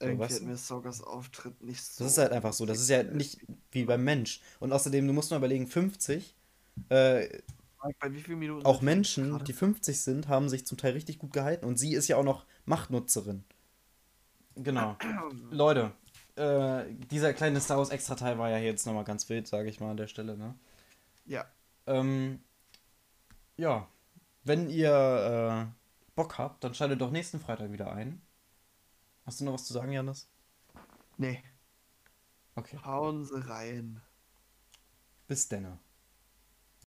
Irgendwie so, hat mir Sogas Auftritt nicht so. Das ist halt einfach so. Das ist ja nicht wie beim Mensch. Und außerdem, du musst nur überlegen, 50. Äh, bei wie vielen Minuten? Auch Menschen, die 50 sind, haben sich zum Teil richtig gut gehalten. Und sie ist ja auch noch Machtnutzerin. Genau. Leute, äh, dieser kleine Star Wars Extra-Teil war ja jetzt nochmal ganz wild, sage ich mal an der Stelle, ne? Ja. Ähm, ja. Wenn ihr äh, Bock habt, dann schaltet doch nächsten Freitag wieder ein. Hast du noch was zu sagen, Janis? Nee. Okay. Hauen Sie rein. Bis denne.